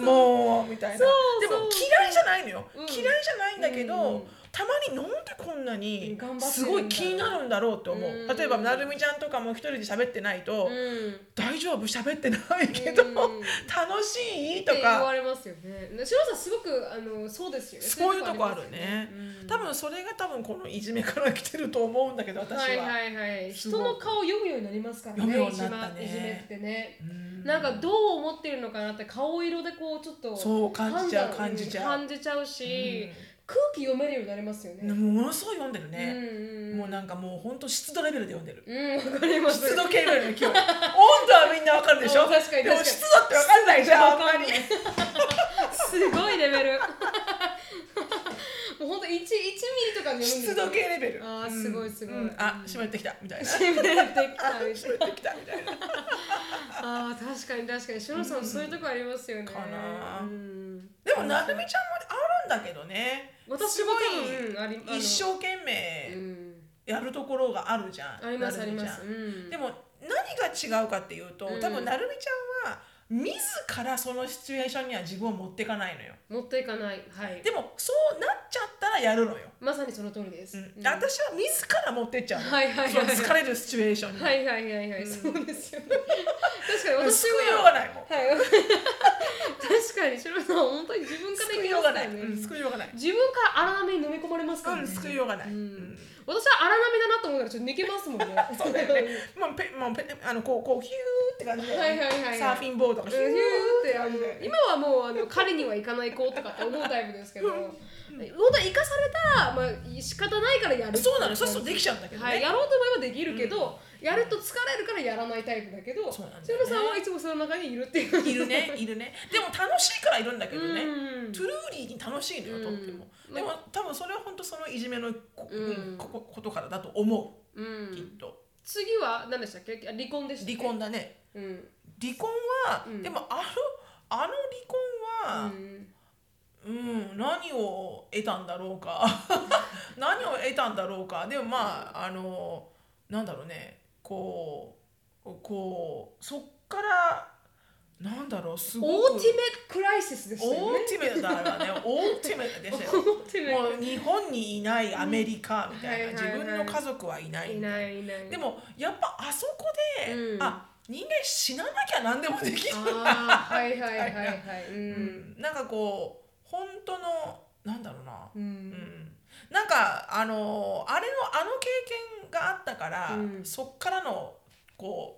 Speaker 2: もうみたいな。
Speaker 1: そう
Speaker 2: でも
Speaker 1: そう
Speaker 2: 嫌いじゃないのよ、
Speaker 1: うん。
Speaker 2: 嫌いじゃないんだけど、
Speaker 1: うん
Speaker 2: たまになんでこんなにすごい気になるんだろうって思う、
Speaker 1: うん。
Speaker 2: 例えばなるみちゃんとかも一人で喋ってないと、
Speaker 1: うん。
Speaker 2: 大丈夫？喋ってないけど、
Speaker 1: うん。
Speaker 2: 楽しい？と
Speaker 1: って言わ
Speaker 2: か
Speaker 1: れますよね。シロさんすごくあのそうですよね。
Speaker 2: そういうとこあるね。
Speaker 1: うん。
Speaker 2: 多分それが多分このいじめから来てると思うんだけど私は、
Speaker 1: はいはいはい。人の顔を読むようになりますからね。
Speaker 2: 読むようになったね。
Speaker 1: いじめってね。
Speaker 2: うん。
Speaker 1: なんかどう思ってるのかなって顔色でこうちょっと
Speaker 2: そう感じちゃう感じちゃう。
Speaker 1: 感じちゃうし、空気読めるようになりますよね。
Speaker 2: ものすごい読んでる
Speaker 1: うん
Speaker 2: ね、
Speaker 1: うん。
Speaker 2: もうなんかもう本当湿度レベルで読んでる。
Speaker 1: うんわかります。
Speaker 2: 湿度計レベルの勢い温度はみんなわかるでしょ？
Speaker 1: うん確かに。
Speaker 2: でも
Speaker 1: 確かに
Speaker 2: 湿度ってわかんないじゃん。あんまり
Speaker 1: すごいレベル。もう本当一一ミリとかで読むんです
Speaker 2: 湿度計レベル。
Speaker 1: あーすごいすごい。
Speaker 2: うん。あ湿ってきた。みたいな。
Speaker 1: 湿ってきたみたいな
Speaker 2: 湿ってきたみたいな。
Speaker 1: あー確かに確かに。しのさんそういうとこありますよね。
Speaker 2: かな。
Speaker 1: うん。
Speaker 2: でもなるみちゃんもあるんだけどね。
Speaker 1: 私も多分
Speaker 2: 一生懸
Speaker 1: う
Speaker 2: 命
Speaker 1: ん
Speaker 2: やるところがあるじゃん。
Speaker 1: ありますあります。うん。
Speaker 2: でも何が違うかっていうと、
Speaker 1: うん。
Speaker 2: 多分なるみちゃんは自らそのシチュエーションには自分を持っていかないのよ。
Speaker 1: 持っていかない。はい。
Speaker 2: でもそうなっちゃったらやるのよ、
Speaker 1: まさにその通りです。
Speaker 2: うん。
Speaker 1: うん。
Speaker 2: 私は自ら持ってっちゃうの、
Speaker 1: はいはいはい
Speaker 2: その疲れるシチュエーションに、
Speaker 1: はいはいはいはい、そうですよね。確かに私
Speaker 2: 救いよう
Speaker 1: は
Speaker 2: がないもん。
Speaker 1: はい。確かに。しのさん本当に自分から
Speaker 2: 救いようがない、救いようがない、
Speaker 1: 自分から荒波に飲み込まれますからね。
Speaker 2: うん、救いようがない、
Speaker 1: 私は荒波だなと思ったらちょっと抜けますもんね。
Speaker 2: そうだよね。まあペまあペあのこうこうヒューって感じで、
Speaker 1: はいはいはいはい。
Speaker 2: サーフィンボードがヒュー
Speaker 1: ヒューってあの
Speaker 2: って感じで
Speaker 1: 今はもうあの狩りには行かない子とかって思うタイプですけど、本当に生かされたらまあ仕方ないからやる。
Speaker 2: そうなのそうするとできちゃうんだけどね、
Speaker 1: はい、やろうと思えばできるけど、やると疲れるからやらないタイプだけど、
Speaker 2: そうなんだね。
Speaker 1: 野さんはいつもその中にいるっていう。
Speaker 2: いるねいるね。でも楽しいからいるんだけどね、
Speaker 1: うん。
Speaker 2: トゥルーリーに楽しいのよとっても、
Speaker 1: うん。
Speaker 2: でも多分それは本当そのいじめのこ,、
Speaker 1: うん。
Speaker 2: ことからだと思
Speaker 1: う。
Speaker 2: う、きっ
Speaker 1: ん。
Speaker 2: と。
Speaker 1: 次は何でしたっけ？離婚でした。
Speaker 2: 離婚だね。
Speaker 1: うん。
Speaker 2: 離婚は、
Speaker 1: うん。
Speaker 2: でもあのあの離婚は、
Speaker 1: うん
Speaker 2: うん、何を得たんだろうか。何を得たんだろうか。でもまああのなんだろうね。こうこうそっからなんだろうす
Speaker 1: オ
Speaker 2: ごく。
Speaker 1: ーティメクライシスでしたよね。
Speaker 2: オーティメットだからね。オーティメットでしたよ。もう日本にいないアメリカみたいな、自分の家族はいない
Speaker 1: い
Speaker 2: な。
Speaker 1: ないいない。
Speaker 2: でもやっぱあそこで、
Speaker 1: うん。
Speaker 2: あ人間死ななきゃ何でもできる。んだ
Speaker 1: ああはいはいはいはい。う。
Speaker 2: うんん。なんかこう本当のなんだろうな、
Speaker 1: う。
Speaker 2: うん。んなんかあのあれのあの経験があったから、
Speaker 1: うん。
Speaker 2: そっからのこう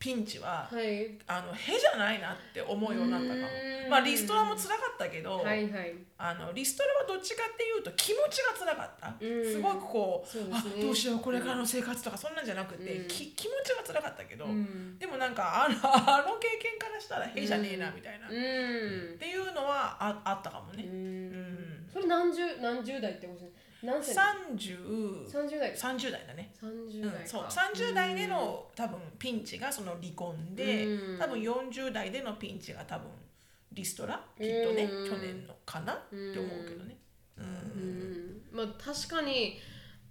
Speaker 2: ピンチは、
Speaker 1: はい。
Speaker 2: あのへじゃないなって思うようになったかも。
Speaker 1: うん。
Speaker 2: まあリストラも辛かったけど、
Speaker 1: はいはい。
Speaker 2: あのリストラはどっちかっていうと気持ちが辛かった、
Speaker 1: うん。
Speaker 2: すごくこう
Speaker 1: ね。
Speaker 2: あどうしようこれからの生活とかそんなんじゃなくて、
Speaker 1: うん。
Speaker 2: き気持ちが辛かったけど、
Speaker 1: うん。
Speaker 2: でもなんかあのあの経験からしたらへじゃねえなみたいな、
Speaker 1: う
Speaker 2: っ
Speaker 1: ん。
Speaker 2: ていうのはああったかも
Speaker 1: う
Speaker 2: ね、うん。
Speaker 1: ん。それ何十何十代ってことです何歳
Speaker 2: ？30
Speaker 1: 三十代。
Speaker 2: 30代だね、
Speaker 1: 三十代か。
Speaker 2: うんそう。30代での多分ピンチがその離婚で、
Speaker 1: うん。
Speaker 2: 多分40代でのピンチが多分リストラ？きっとね、
Speaker 1: うん
Speaker 2: 去年のかな？って思うけどね、うん。
Speaker 1: うん。まあ確かに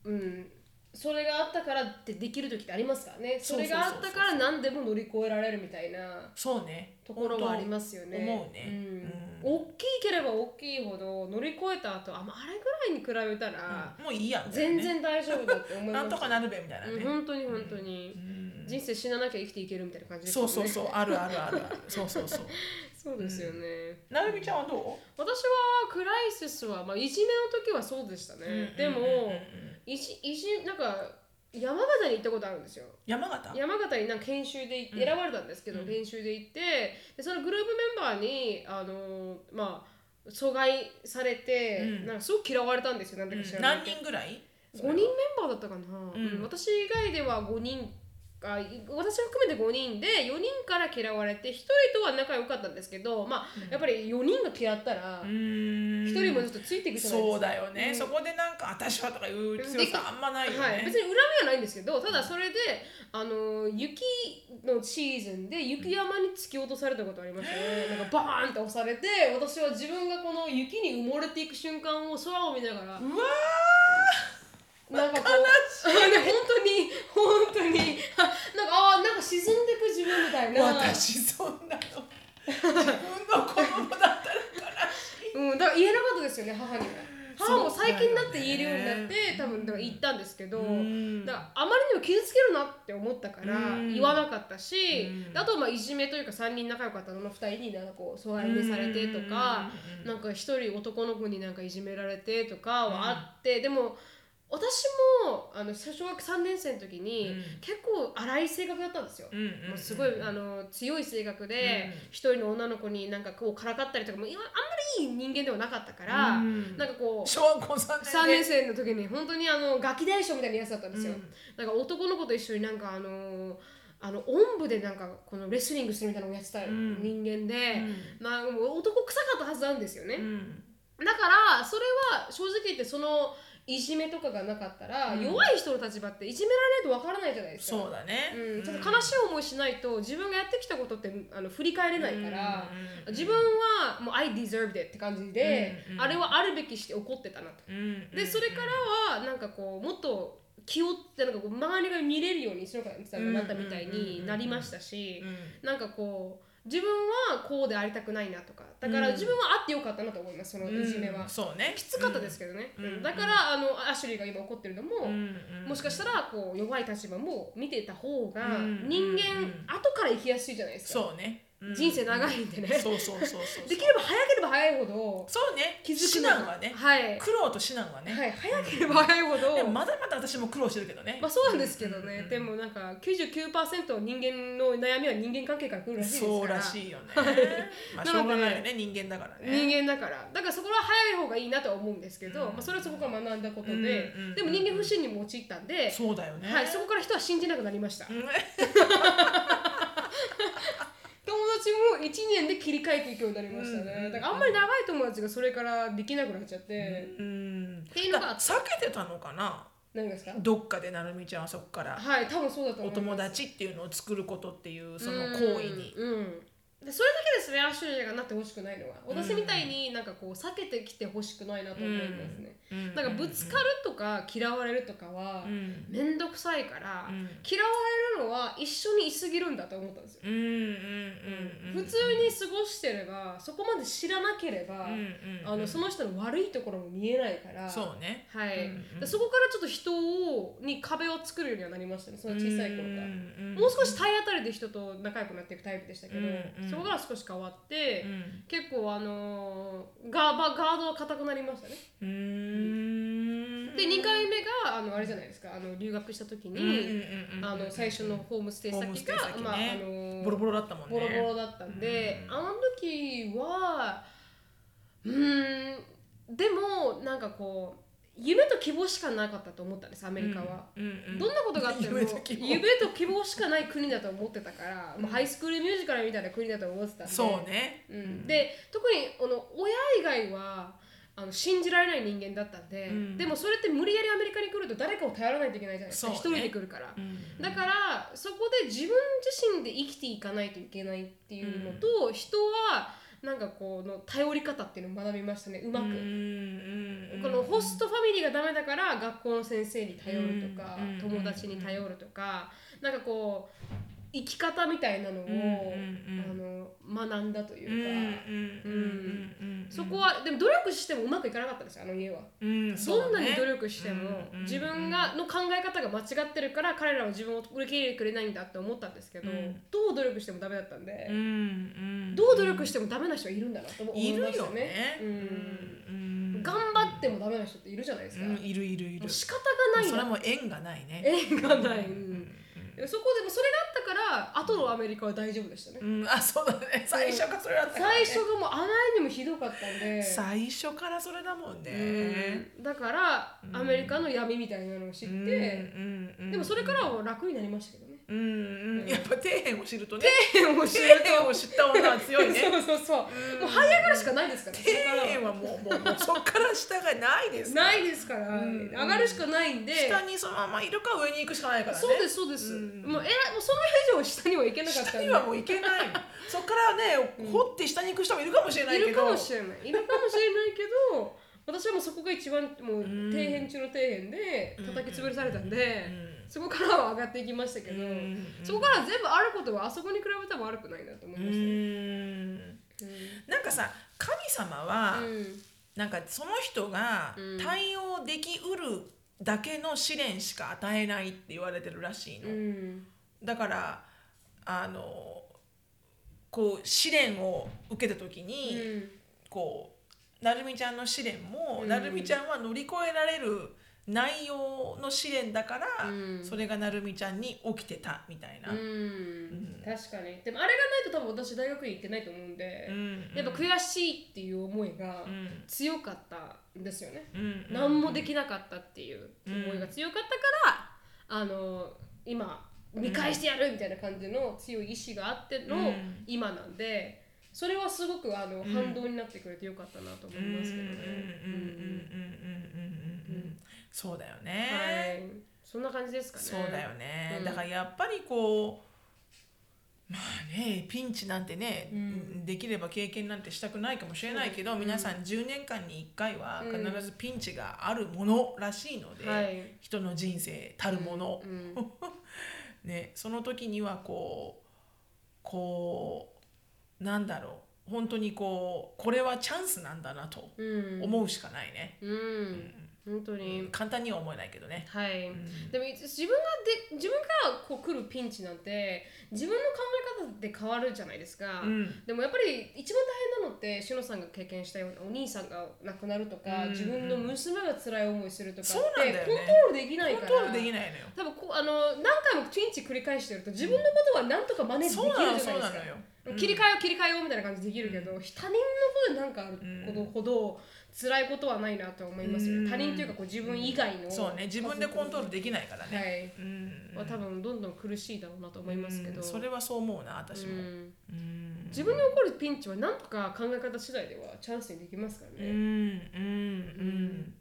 Speaker 1: うんそれがあったからってできる時ってありますからね。それがあったから何でも乗り越えられるみたいな
Speaker 2: そうね。
Speaker 1: ところはありますよね。
Speaker 2: 思うね。
Speaker 1: うん。大きければ大きいほど乗り越えた後あまああれぐらいに比べたら、
Speaker 2: もういいやん
Speaker 1: 全然大丈夫だって思います
Speaker 2: なんとかなるべみたいなね、
Speaker 1: うん本当に本当に、人生死ななきゃ生きていけるみたいな感じです
Speaker 2: そうそうそう。あるあるあるそうそうそう。
Speaker 1: そうですよね、
Speaker 2: なるみちゃんはど
Speaker 1: 私はクライシスは、まあ、いじめの時はそうでしたね、
Speaker 2: う
Speaker 1: でも、
Speaker 2: うんうんうんうん
Speaker 1: いじいじなんか山形に行ったことあるんですよ。
Speaker 2: 山形？
Speaker 1: 山形になんか研修で行って選ばれたんですけど、研修で行ってでそのグループメンバーにあのまあ阻害されて、
Speaker 2: うん。
Speaker 1: なんかすごく嫌われたんですよなんだか知らない
Speaker 2: 何
Speaker 1: けど。
Speaker 2: 人ぐらい
Speaker 1: ？5人メンバーだったかな、
Speaker 2: うん。
Speaker 1: うん。私以外では5人あ私を含めて5人で4人から嫌われて1人とは仲良かったんですけどまあ、やっぱり4人が嫌ったら
Speaker 2: うーん。
Speaker 1: 1人もちょっとついていくじゃないです。か
Speaker 2: そうだよね、
Speaker 1: うん。
Speaker 2: そこでなんか私はとかいう強さあんまないよね、
Speaker 1: はい、別に恨みはないんですけどただそれであの雪のシーズンで雪山に突き落とされたことありましたね。なんかバーンって押されて私は自分がこの雪に埋もれていく瞬間を空を見ながら
Speaker 2: うわ
Speaker 1: なんかこうね本当に本当にあなんかあーなんか沈んでく自分みたい
Speaker 2: ー
Speaker 1: な
Speaker 2: 私そんなの。自分の子供だったら
Speaker 1: うん、だから言えなかったですよね母には。母も最近になって言えるようになって、
Speaker 2: ね
Speaker 1: 多分だから言ったんですけど、
Speaker 2: うん。
Speaker 1: だあまりにも傷つけるなって思ったから
Speaker 2: うん。
Speaker 1: 言わなかったし、
Speaker 2: うん。
Speaker 1: であとまあいじめというか3人仲良かったのの2人になんかこう疎外にされてとか、
Speaker 2: うん。
Speaker 1: なんか1人男の子になんかいじめられてとかはあって、でも私もあの小学3年生の時に、
Speaker 2: うん。
Speaker 1: 結構荒い性格だったんですよ。
Speaker 2: うんうんうん
Speaker 1: もうすごいあの強い性格で
Speaker 2: うん。
Speaker 1: 一、人の女の子になんかこうからかったりとかもあんまりいい人間ではなかったから、
Speaker 2: うん。
Speaker 1: なんかこう
Speaker 2: 小学校3
Speaker 1: 3
Speaker 2: 年
Speaker 1: 年生の時に本当にあのガキ大将みたいなやつだったんですよ、
Speaker 2: うん。
Speaker 1: なんか男の子と一緒になんかあのあのおんぶでなんかこのレスリングするみたいなのをやってた
Speaker 2: ん。
Speaker 1: 人間で、まあ、もう男臭かったはずなんですよね、
Speaker 2: うん。
Speaker 1: だからそれは正直言ってそのいじめとかがなかったら、
Speaker 2: うん。
Speaker 1: 弱い人の立場っていじめられないとわからないじゃないですか。
Speaker 2: そうだね、
Speaker 1: うん、ちょっと悲しい思いしないと自分がやってきたことってあの振り返れないから、
Speaker 2: うん。
Speaker 1: 自分はもう I deserved it って感じで、
Speaker 2: うんうん
Speaker 1: あれはあるべきして怒ってたなと。
Speaker 2: うん
Speaker 1: でそれからはなんかこうもっと気をってなんかこう周りが見れるように篠川さんがなったみたいになりましたし
Speaker 2: うん。
Speaker 1: なんかこう自分はこうでありたくないなとかだから
Speaker 2: うん。
Speaker 1: 自分はあってよかったなと思いますそのいじめは、
Speaker 2: うんそうね。
Speaker 1: きつかったですけどね、
Speaker 2: うん。
Speaker 1: うん。だからあのアシュリーが今怒ってるのも、
Speaker 2: うんうん
Speaker 1: もしかしたらこう弱い立場も見てた方が
Speaker 2: うん
Speaker 1: 人間
Speaker 2: うん
Speaker 1: 後から生きやすいじゃないですか、
Speaker 2: そうね、うん
Speaker 1: 人生長いんでね、
Speaker 2: そうそうそうそう
Speaker 1: できれば早ければ早いほど
Speaker 2: そうね。
Speaker 1: 気づく
Speaker 2: 指南はね。
Speaker 1: はい、
Speaker 2: 苦労と指南はね、
Speaker 1: はい、早ければ早いほど、
Speaker 2: まだまだ私も苦労してるけどね、
Speaker 1: まあそうなんですけどね、でもなんか99%人間の悩みは人間関係から来るらしいですから。
Speaker 2: そうらしいよね、まあしょうがないよね。人間だからね。
Speaker 1: 人間だから。だからそこは早い方がいいなとは思うんですけど、まあ、それはそこから学んだことで、でも人間不信にも陥ったんで、
Speaker 2: そうだよね。
Speaker 1: はい、そこから人は信じなくなりました、1年で切り替えていくようになりましたね、
Speaker 2: うんうん
Speaker 1: だからあんまり長い友達がそれからできなくなっちゃって、
Speaker 2: うん
Speaker 1: っていうのが
Speaker 2: だ避けてたのかな。
Speaker 1: 何ですか？
Speaker 2: どっかでなるみちゃんはそこから。
Speaker 1: はい多分そうだと
Speaker 2: お
Speaker 1: 思います。
Speaker 2: 友達っていうのを作ることっていうその行為に。
Speaker 1: うん、うんでそれだけですねアッシュリーがなってほしくないのは。私みたいになんかこう避けてきてほしくないなと思いますね、
Speaker 2: うん。
Speaker 1: なんかぶつかるとか嫌われるとかは
Speaker 2: うん。
Speaker 1: 面倒くさいから、
Speaker 2: うん。
Speaker 1: 嫌われるのは一緒にいすぎるんだと思ったんですよ、
Speaker 2: うん
Speaker 1: 普通に過ごしてればそこまで知らなければ、あのその人の悪いところも見えないから。
Speaker 2: そうね。
Speaker 1: はい、
Speaker 2: うんうん。
Speaker 1: でそこからちょっと人をに壁を作るようにはなりましたね。その小さい頃から、
Speaker 2: うん
Speaker 1: もう少し体当たりで人と仲良くなっていくタイプでしたけど、そこから少し変わって、
Speaker 2: うん。
Speaker 1: 結構あのーガーバガードは硬くなりましたね。で2回目があのあれじゃないですか。あの留学した時に、最初のホームステイ先が、
Speaker 2: ね。
Speaker 1: まああのー
Speaker 2: ボロボロだったもんね。
Speaker 1: ボロボロだったんで、
Speaker 2: うん。
Speaker 1: あの時はうーんでもなんかこう夢と希望しかなかったと思ったんですアメリカは。
Speaker 2: うんうん
Speaker 1: どんなことがあっても
Speaker 2: 夢と希望。
Speaker 1: しかない国だと思ってたから、まあ、ハイスクールミュージカルみたいな国だと思ってたんで。
Speaker 2: そうね。
Speaker 1: うん、で特にあの親以外はあの信じられない人間だったんで、
Speaker 2: うん。
Speaker 1: でもそれって無理やりアメリカに来ると誰かを頼らないといけないじゃないですか、
Speaker 2: ね。
Speaker 1: 一人で来るから、
Speaker 2: うん。
Speaker 1: だからそこで自分自身で生きていかないといけないっていうのと、人はなんかこうの頼り方っていうのを学びましたねうまく、このホストファミリーがダメだから学校の先生に頼るとか、友達に頼るとか、なんかこう生き方みたいなのを、
Speaker 2: うんうん
Speaker 1: あの学んだというか、
Speaker 2: うんうん
Speaker 1: そこはでも努力してもうまくいかなかったんですよあの家は。
Speaker 2: うん
Speaker 1: どんなに努力しても、
Speaker 2: うん
Speaker 1: 自分がの考え方が間違ってるから彼らは自分を受け入れてくれないんだって思ったんですけど、
Speaker 2: うん。
Speaker 1: どう努力してもダメだったんで、
Speaker 2: うんうん
Speaker 1: どう努力してもダメな人はいるんだなと思
Speaker 2: い
Speaker 1: ましたね。
Speaker 2: ね。
Speaker 1: うん
Speaker 2: うん。
Speaker 1: 頑張ってもダメな人っているじゃないですか。
Speaker 2: うんいるいるいる。
Speaker 1: 仕方がない
Speaker 2: それ
Speaker 1: な
Speaker 2: も縁がないね。
Speaker 1: 縁がない、
Speaker 2: う
Speaker 1: うんんそこでもそれがあったから後のアメリカは大丈夫でしたね、
Speaker 2: うん。あそうだね。最初がそれだったからね。
Speaker 1: 最初がもうあまりにもひどかったんで。
Speaker 2: 最初からそれだもんね。
Speaker 1: うん。だからアメリカの闇みたいなのを知って、
Speaker 2: うん。
Speaker 1: でもそれからは楽になりましたけどね
Speaker 2: うんうん。やっぱ底辺を知るとね。
Speaker 1: 面
Speaker 2: 底辺を知った女は強いね。
Speaker 1: そうそうそう、もう這い上がるしかないですから、そこ
Speaker 2: 底辺はもうもうもうそっから下がないですから。
Speaker 1: ないですから、
Speaker 2: ん
Speaker 1: 上がるしかないんで、
Speaker 2: 下にそのままいるか上に行くしかないからね。
Speaker 1: そうですそうです、
Speaker 2: うん。
Speaker 1: もうえらもうその以上下には行けなかった
Speaker 2: 下にはもう行けない。の そっからね掘って下に行く人もいるかもしれない
Speaker 1: いる
Speaker 2: けど
Speaker 1: かもしれない。いるかもしれないけど私はもうそこが一番もう
Speaker 2: うん
Speaker 1: 底辺中の底辺で叩き潰されたんで、
Speaker 2: うん
Speaker 1: そこからは上がっていきましたけど、
Speaker 2: うん。
Speaker 1: そこから全部あることはあそこに比べたら悪くないなと思いうました。ね。
Speaker 2: ん。なんかさ神様は、
Speaker 1: うん
Speaker 2: なんかその人が
Speaker 1: うん。
Speaker 2: 対応できうるだけの試練しか与えないって言われてるらしいの、
Speaker 1: うん。
Speaker 2: だからあのこう試練を受けた時に、
Speaker 1: うん。
Speaker 2: こうなるみちゃんの試練も、
Speaker 1: うん。
Speaker 2: なるみちゃんは乗り越えられる内容の試練だから、
Speaker 1: うん。
Speaker 2: それがなるみちゃんに起きてたみたいな。
Speaker 1: うん。確かに。でもあれがないと多分私大学に行ってないと思うんで、
Speaker 2: うん。
Speaker 1: やっぱ悔しいっていう思いが
Speaker 2: うん。
Speaker 1: 強かったんですよね、
Speaker 2: うん
Speaker 1: 何もできなかったっていう思いが強かったから、あの今見返してやるみたいな感じの強い意志があっての
Speaker 2: うん。
Speaker 1: 今なんでそれはすごくあの反動になってくれてよかったなと思いますけどね。
Speaker 2: そうだよね、は
Speaker 1: い、そんな感じですかね。
Speaker 2: そうだよね、
Speaker 1: うん、
Speaker 2: だからやっぱりこうまあねピンチなんてね、
Speaker 1: うん、
Speaker 2: できれば経験なんてしたくないかもしれないけど、
Speaker 1: うん、
Speaker 2: 皆さん10年間に1回は必ずピンチがあるものらしいので、
Speaker 1: はい、
Speaker 2: 人の人生たるもの、ね、その時にはこうこうなんだろう。本当にこうこれはチャンスなんだなと思うしかないね。
Speaker 1: うん、うん。本当に、
Speaker 2: 簡単には思えないけどね。
Speaker 1: はい、
Speaker 2: ん。
Speaker 1: でも自分がで自分からこう来るピンチなんて自分の考え方で変わるじゃないですか、
Speaker 2: うん。
Speaker 1: でもやっぱり一番大変なのってしのさんが経験したようなお兄さんが亡くなるとか、
Speaker 2: うん。
Speaker 1: 自分の娘が辛い思いするとかって
Speaker 2: そうなんだよね。
Speaker 1: コントロールできないから。
Speaker 2: コントロールできないのよ。
Speaker 1: 多分こうあの何回もピンチ繰り返してると自分のことは何とかマネージできるじゃないですか。切り替えよう切り替えようみたいな感じでできるけど、他人のことで何かあることほど辛いことはないなと思いますよ、
Speaker 2: うん。
Speaker 1: 他人というかこう自分以外の
Speaker 2: そうね。自分でコントロールできないからね。
Speaker 1: はい。
Speaker 2: うん。
Speaker 1: は多分どんどん苦しいだろうなと思いますけど、
Speaker 2: うん。それはそう思うな私も。
Speaker 1: 自分に起こるピンチは何とか考え方次第ではチャンスにできますからね。
Speaker 2: うん。うん。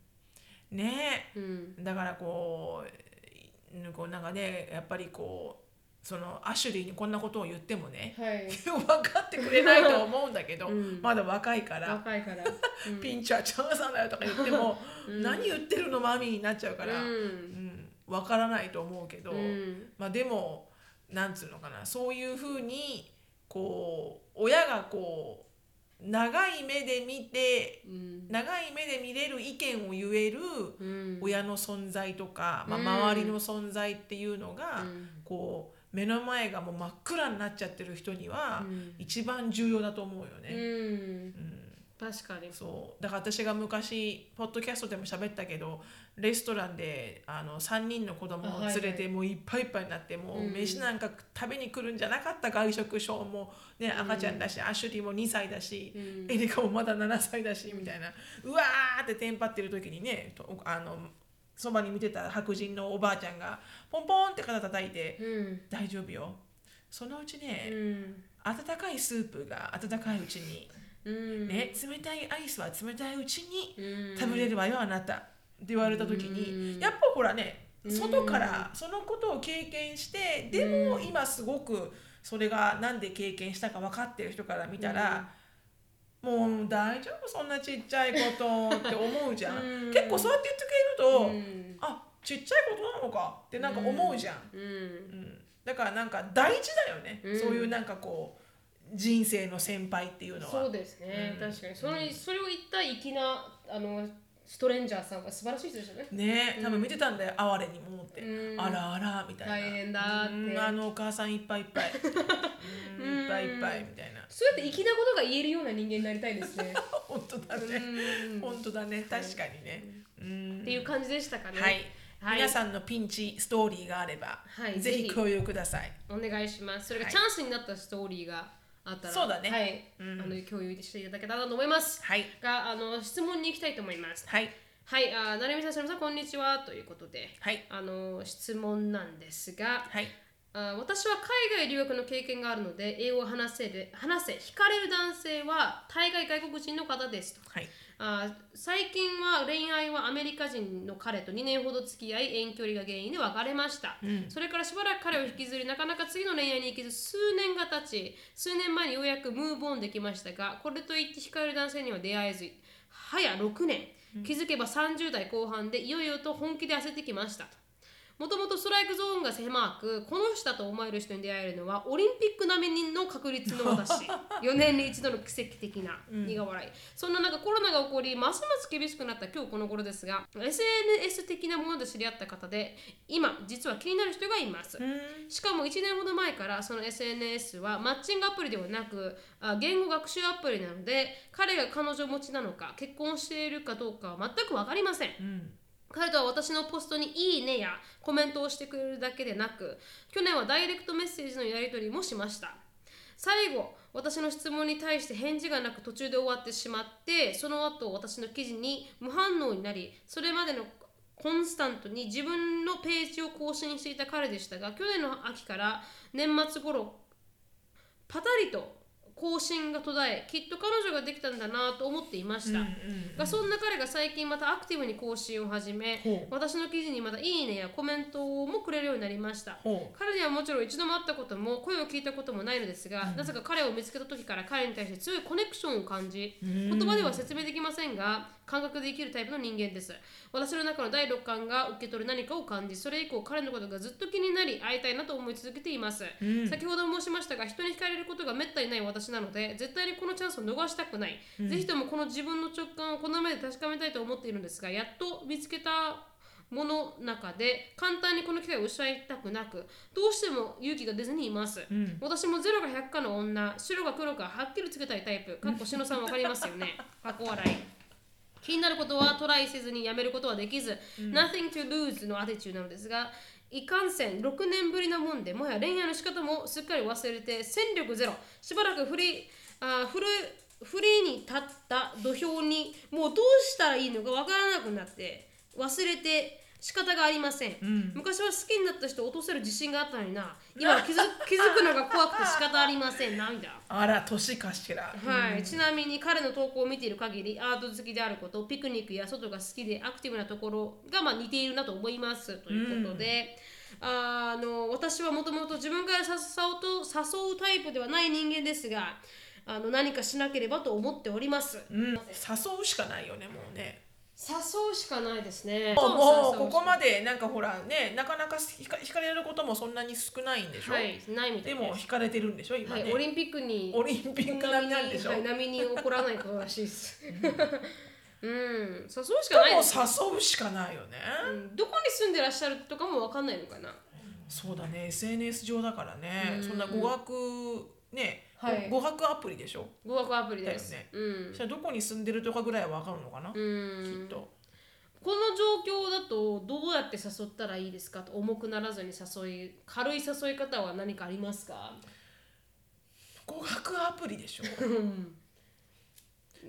Speaker 2: うん。ね。
Speaker 1: うん。
Speaker 2: だからこうこうなんかねやっぱりこうそのアシュリーにこんなことを言ってもね
Speaker 1: はい、
Speaker 2: 分かってくれないと思うんだけど、
Speaker 1: うん。
Speaker 2: まだ若いから、
Speaker 1: 若いから。うん。
Speaker 2: ピンチはチャンスなんだよとか言っても、
Speaker 1: うん。
Speaker 2: 何言ってるのマミーになっちゃうから、
Speaker 1: う
Speaker 2: うんん分からないと思うけど、
Speaker 1: うん。
Speaker 2: まあでもなんつうのかなそういうふうにこう親がこう長い目で見て
Speaker 1: うん。
Speaker 2: 長い目で見れる意見を言える
Speaker 1: うん。
Speaker 2: 親の存在とか、まあ、
Speaker 1: うん
Speaker 2: 周りの存在っていうのが、
Speaker 1: うん。
Speaker 2: こう目の前がもう真っ暗になっちゃってる人には
Speaker 1: うん。
Speaker 2: 一番重要だと思うよ
Speaker 1: う
Speaker 2: ね。
Speaker 1: ん。
Speaker 2: うん。
Speaker 1: 確かに。
Speaker 2: そう。だから私が昔ポッドキャストでも喋ったけどレストランであの3人の子供を連れてもういっぱいいっぱいになってもう
Speaker 1: うん。
Speaker 2: 飯なんか食べに来るんじゃなかった外食ショーも、ね、赤ちゃんだし、アシュリーも2歳だし、
Speaker 1: うん。
Speaker 2: エリカもまだ7歳だしみたいな。うわーってテンパってる時にねとあのそばに見てた白人のおばあちゃんがポンポンって肩叩いて
Speaker 1: うん「
Speaker 2: 大丈夫よ」そのうちね、
Speaker 1: うん。
Speaker 2: 温かいスープが温かいうちに、
Speaker 1: うん。
Speaker 2: ね、冷たいアイスは冷たいうちに
Speaker 1: うん。
Speaker 2: 食べれるわよあなた。って言われた時に、
Speaker 1: うん。
Speaker 2: やっぱほらね
Speaker 1: うん。
Speaker 2: 外からそのことを経験してでも今すごくそれがなんで経験したか分かってる人から見たら、もう大丈夫そんなちっちゃいことって思うじゃん、
Speaker 1: うん。
Speaker 2: 結構そうやって言ってくれると、
Speaker 1: うん。
Speaker 2: あちっちゃいことなのかってなんか思うじゃん、
Speaker 1: うん。
Speaker 2: うん。だからなんか大事だよね、
Speaker 1: うん。
Speaker 2: そういうなんかこう人生の先輩っていうのは。
Speaker 1: そうですね、
Speaker 2: うん
Speaker 1: 確かに。そのそれを言った粋なあのストレンジャーさんは素晴らしい人ですよね。
Speaker 2: ね多分見てたんだよ哀れにも思って、
Speaker 1: うん。
Speaker 2: あらあらみたいな。
Speaker 1: 大変だって。
Speaker 2: うんあのお母さんいっぱいいっぱい、うんいっぱいいっぱいみたいな。
Speaker 1: そうやって粋なことが言えるような人間になりたいですね。
Speaker 2: 本当だ
Speaker 1: う
Speaker 2: ね
Speaker 1: ん。
Speaker 2: 本当だね。確かにね、うん。
Speaker 1: っていう感じでしたかね。
Speaker 2: はい、
Speaker 1: はい。
Speaker 2: 皆さんのピンチストーリーがあれば、
Speaker 1: はい。
Speaker 2: ぜ
Speaker 1: ぜひ
Speaker 2: ひ。共有ください。
Speaker 1: お願いします。それが
Speaker 2: はい。
Speaker 1: チャンスになったストーリーがあったら
Speaker 2: そうだね。
Speaker 1: はい、
Speaker 2: うん。
Speaker 1: あの共有していただけたらと思います。
Speaker 2: はい。
Speaker 1: があの質問に行きたいと思います。
Speaker 2: はい。
Speaker 1: はい。あなるみさんしのさんこんにちは。ということで。
Speaker 2: はい。
Speaker 1: あの質問なんですが。
Speaker 2: はい
Speaker 1: あ私は海外留学の経験があるので英語を話せる話せ惹かれる男性は大概外国人の方ですと
Speaker 2: はい。
Speaker 1: あ最近は恋愛はアメリカ人の彼と2年ほど付き合い遠距離が原因で別れました、
Speaker 2: うん。
Speaker 1: それからしばらく彼を引きずりなかなか次の恋愛に行けず数年が経ち数年前にようやくムーブオンできましたがこれといって惹かれる男性には出会えず早6年。気づけば30代後半でいよいよと本気で焦ってきましたともともとストライクゾーンが狭くこの人だと思える人に出会えるのはオリンピック並みの確率の私。4年に一度の奇跡的な苦笑い、そんな中コロナが起こりますます厳しくなった今日この頃ですが SNS 的なもので知り合った方で今実は気になる人がいます、しかも1年ほど前からその SNS はマッチングアプリではなくあ言語学習アプリなので彼が彼女持ちなのか結婚しているかどうかは全く分かりません。
Speaker 2: うん
Speaker 1: 彼とは私のポストにいいねやコメントをしてくれるだけでなく去年はダイレクトメッセージのやり取りもしました。最後私の質問に対して返事がなく途中で終わってしまってその後私の記事に無反応になりそれまでのコンスタントに自分のページを更新していた彼でしたが去年の秋から年末頃パタリと更新が途絶えきっと彼女ができたんだなと思っていました、
Speaker 2: うん
Speaker 1: がそんな彼が最近またアクティブに更新を始め私の記事にまた「いいね」やコメントもくれるようになりました。
Speaker 2: ほ
Speaker 1: 彼にはもちろん一度も会ったことも声を聞いたこともないのですが、なぜか彼を見つけた時から彼に対して強いコネクションを感じ言葉では説明できませんが感覚で生きるタイプの人間です。私の中の第六感が受け取る何かを感じそれ以降彼のことがずっと気になり会いたいなと思い続けています、先ほど申しましたが人に惹かれることがめったにない私なので絶対にこのチャンスを逃したくない、ぜひともこの自分の直感をこの目で確かめたいと思っているんですがやっと見つけたもの中で簡単にこの機会を失いたくなくどうしても勇気が出ずにいます、私も0が100かの女白が黒かはっきりつけたいタイプかっこしのさんわかりますよね。かっこ笑い気になることはトライせずにやめることはできず、nothing to lose のアティチューなのですがいかんせん6年ぶりなもんでもはや恋愛の仕方もすっかり忘れて戦力ゼロ。しばらくフリーあーフルフリーに立った土俵にもうどうしたらいいのかわからなくなって忘れて仕方がありません、昔は好きになった人を落とせる自信があったのにな。今は気づ気づくのが怖くて仕方ありません涙
Speaker 2: あら年かしら。
Speaker 1: はい、ちなみに彼の投稿を見ている限りアート好きであることピクニックや外が好きでアクティブなところがまあ似ているなと思います。ということで、あの私はもともと自分から誘うと誘うタイプではない人間ですがあの何かしなければと思っております、
Speaker 2: うん、誘うしかないよねもうね
Speaker 1: 誘うしかないですね。
Speaker 2: もうもうここま
Speaker 1: で
Speaker 2: でなんかほらねなかなか惹か惹かれることもそんなに少ないんでしょ、
Speaker 1: はいないみた
Speaker 2: で
Speaker 1: い
Speaker 2: も惹かれてるんでしょ今ね、
Speaker 1: はい、オリンピックに
Speaker 2: オリンピック並みなんでしょ、
Speaker 1: はい、波に起こらないことらしいです。うん誘うし
Speaker 2: で
Speaker 1: かない
Speaker 2: も
Speaker 1: です
Speaker 2: 誘うしかないよね、
Speaker 1: うんどこに住んでらっしゃるとかもわかんないのかな。
Speaker 2: そうだね SNS 上だからね、そんな語学ね、
Speaker 1: はい。
Speaker 2: 語学アプリでしょ？
Speaker 1: 語学アプリです、
Speaker 2: だよね。
Speaker 1: うん。
Speaker 2: そしたらどこに住んでるとかぐらいはわかるのかな、
Speaker 1: う
Speaker 2: き
Speaker 1: ん
Speaker 2: っと。
Speaker 1: この状況だとどうやって誘ったらいいですか？と重くならずに誘い軽い誘い方は何かありますか？
Speaker 2: 語学アプリでしょ？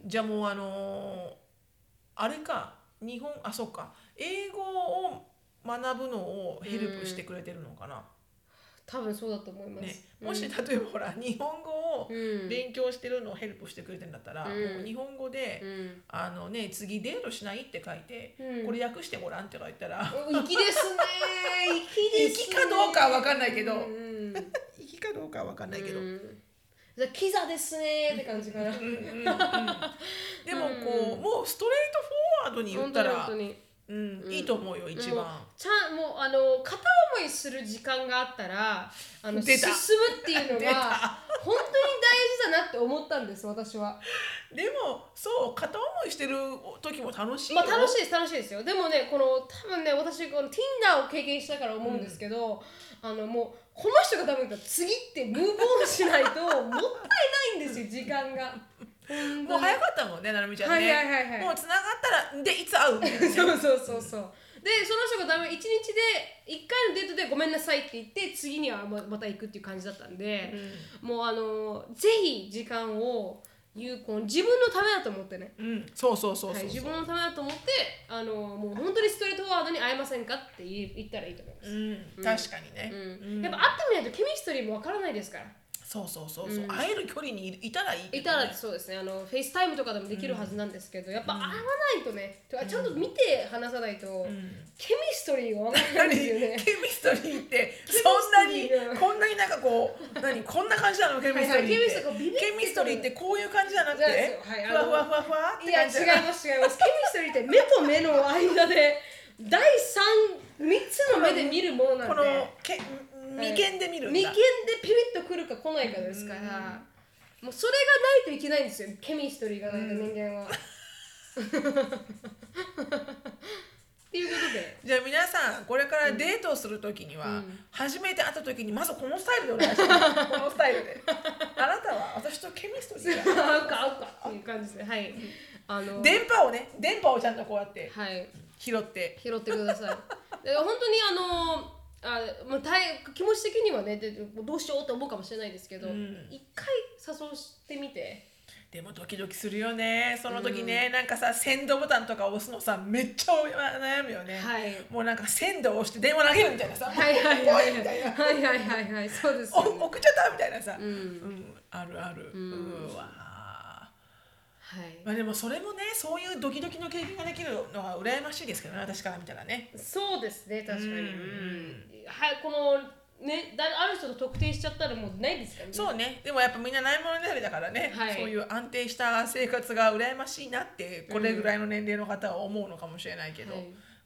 Speaker 2: じゃあもうあのーあれか。日本あそっか。英語を学ぶのをヘルプしてくれてるのかな、
Speaker 1: 多分そうだと思います、
Speaker 2: ね、もし例えばほら 日本語を
Speaker 1: うん。
Speaker 2: 勉強してるのをヘルプしてくれてるんだったら、
Speaker 1: うん。
Speaker 2: もう日本語で、
Speaker 1: うん。
Speaker 2: あのね次デートしないって書いて、
Speaker 1: うん。
Speaker 2: これ訳してごらんって書いたら、
Speaker 1: お粋ですね。粋ですね。
Speaker 2: 粋かどうかは分かんないけど。
Speaker 1: うん
Speaker 2: いいかどうかは分かんないけど、
Speaker 1: うん。じゃあキザですねって感じかな。
Speaker 2: でもこう、もうストレートフォワードに言ったら
Speaker 1: 本当に。
Speaker 2: うん、いいと思うよ一
Speaker 1: もう
Speaker 2: 番。
Speaker 1: ちゃんもうあの片思いする時間があったらあの進むっていうの
Speaker 2: 出
Speaker 1: が
Speaker 2: た。
Speaker 1: 本当に大事だなって思ったんです私は。
Speaker 2: でもそう片思いしてる時も楽しいよ、
Speaker 1: まあ楽しいです楽しいですよ。でもねこの多分ね私この Tinder を経験したから思うんですけど、あのもうこの人がダメだったら次ってムーブオンしないともったいないんですよ時間が。
Speaker 2: もう早かったもんねなるみちゃんね、
Speaker 1: はいはいはいはい。
Speaker 2: もうつながったらでいつ会うみたいなね。
Speaker 1: そうそうそうそう。でその人がダメ1日で1回のデートでごめんなさいって言って次にはままた行くっていう感じだったんで、もうあのぜひ時間を有効に自分のためだと思ってね。
Speaker 2: うん、そうそうそうそう。
Speaker 1: はい、自分のためだと思ってあのもう本当にストレートフォワードに会えませんかって言ったらいいと思います、
Speaker 2: うん、確かにね、
Speaker 1: うん。やっぱ会ってみないとケミストリーもわからないですから
Speaker 2: そうそうそうそう、会える距離にいたらいいけど、ね、
Speaker 1: たらそうですね。あの FaceTime とかでもできるはずなんですけど、やっぱ会わないとね、てかちゃんと見て話さないと、 chemistry がわからないんですよね。
Speaker 2: chemistry ってそんなに
Speaker 1: chemistry
Speaker 2: こんなになんかこう何こんな感じなの chemistry って、
Speaker 1: はいはいケミストリーって
Speaker 2: ケミストリーってこういう感じじゃなくて、
Speaker 1: じゃないですよはい
Speaker 2: ふわふわふわふわっ
Speaker 1: いや違い
Speaker 2: て感じじゃ
Speaker 1: ます違います。ケミストリーって目と目の間で第三三つの目で見るものなんで。
Speaker 2: このけ眉間で見るんだ、
Speaker 1: 眉間でピリッとくるか来ないかですから、もうそれがないといけないんですよ。ケミストリーがないと人間は。っていうことで。
Speaker 2: じゃあ皆さんこれからデートをするときには、初めて会ったときにまずこのスタイルでお願いします。このスタイルで。あなたは私とケミストリー
Speaker 1: 合
Speaker 2: が
Speaker 1: うか。合うか。っていう感じで。はい。あの
Speaker 2: 電波をね電波をちゃんとこうやって
Speaker 1: はい。
Speaker 2: 拾って。
Speaker 1: 拾ってください。で本当にあのあまあ、大気持ち的にはねでどうしようと思うかもしれないですけど、一回誘してみて。
Speaker 2: でもドキドキするよね。その時ね、なんかさセンドボタンとか押すのさめっちゃ悩むよね、
Speaker 1: はい。
Speaker 2: もうなんかセンドを押して電話投げるみたいなさ
Speaker 1: はいはいはいはい。はいはいはいそうですね。
Speaker 2: 送っちゃったみたいなさ、
Speaker 1: うん。
Speaker 2: うんあるある、うわ
Speaker 1: はい。
Speaker 2: まあでもそれもねそういうドキドキの経験ができるのは羨ましいですけどね私から見たらね。
Speaker 1: そうですね確かに、
Speaker 2: うん。
Speaker 1: うん。はいこのねだある人と特定しちゃったらもうないですからね。
Speaker 2: そうね。でもやっぱみんなないものねだりだからね、
Speaker 1: はい。
Speaker 2: そういう安定した生活が羨ましいなってこれぐらいの年齢の方は思うのかもしれないけど、
Speaker 1: はい。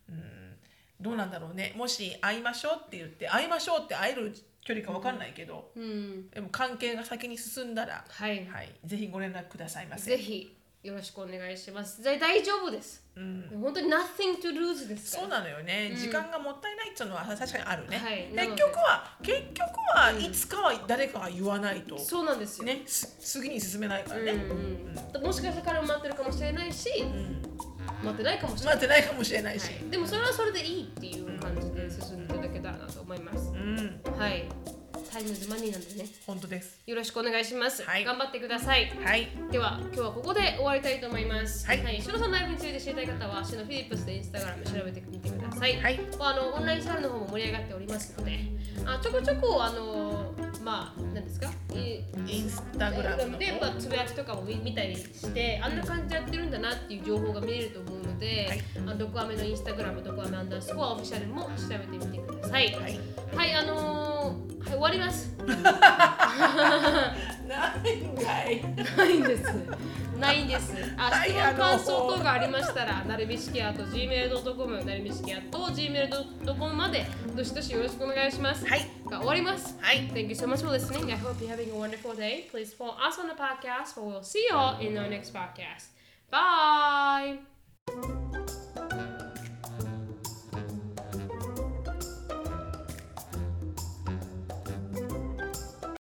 Speaker 2: うん。どうなんだろうね。もし会いましょうって言って会いましょうって会える距離か分かんないけど、
Speaker 1: うん。
Speaker 2: でも関係が先に進んだら、
Speaker 1: はい、
Speaker 2: はい、ぜひご連絡くださいませ。
Speaker 1: ぜひよろしくお願いします。大大丈夫です、
Speaker 2: うん。
Speaker 1: 本当に nothing to lose ですから。
Speaker 2: そうなのよね、時間がもったいないっていうのは確かにあるね、
Speaker 1: はい。
Speaker 2: 結局は結局はいつかは誰かが言わないと、
Speaker 1: そうなんですよ、
Speaker 2: ねす次に進めないからね、
Speaker 1: うんうん、もしかしたら彼も待ってるかもしれないし、待ってないかもしれない、
Speaker 2: 待ってないかもしれないし、
Speaker 1: はい。でもそれはそれでいいっていう感じで進んでいただけたらなと思います、
Speaker 2: うん
Speaker 1: はい。 Time is money なんでね。
Speaker 2: 本当です。
Speaker 1: よろしくお願いします、
Speaker 2: はい。
Speaker 1: 頑張ってください。
Speaker 2: はい。
Speaker 1: では今日はここで終わりたいと思います。
Speaker 2: はい。
Speaker 1: シノさんのライブについて知りたい方は、シノフィリップスでインスタグラム調べてみてください。
Speaker 2: はい。
Speaker 1: あのオンラインサロンの方も盛り上がっておりますので、あちょこちょこあのまあ何ですか？い
Speaker 2: インスタグラムの
Speaker 1: で、まあ、つぶやきとかも見見たりしてあんな感じでやってるんだなっていう情報が見れると思うので、
Speaker 2: はい。
Speaker 1: あのドクアメのインスタグラムドクアメアンダースコアオフィシャルも調べてみてください。
Speaker 2: はい。
Speaker 1: はい、あのーはい終わります。
Speaker 2: ないんかい
Speaker 1: ないんです。ないんです。あ、
Speaker 2: はい
Speaker 1: 質問感想等がありましたら、なるみしきあと gmail.com、なるみしきあと gmail.com までどしどしよろしくお願いします。
Speaker 2: はい
Speaker 1: が終わります。
Speaker 2: はい
Speaker 1: Thank you so much for listening. I hope you're having a wonderful day. Please follow us on the podcast, or we'll see you all in our next podcast. Bye.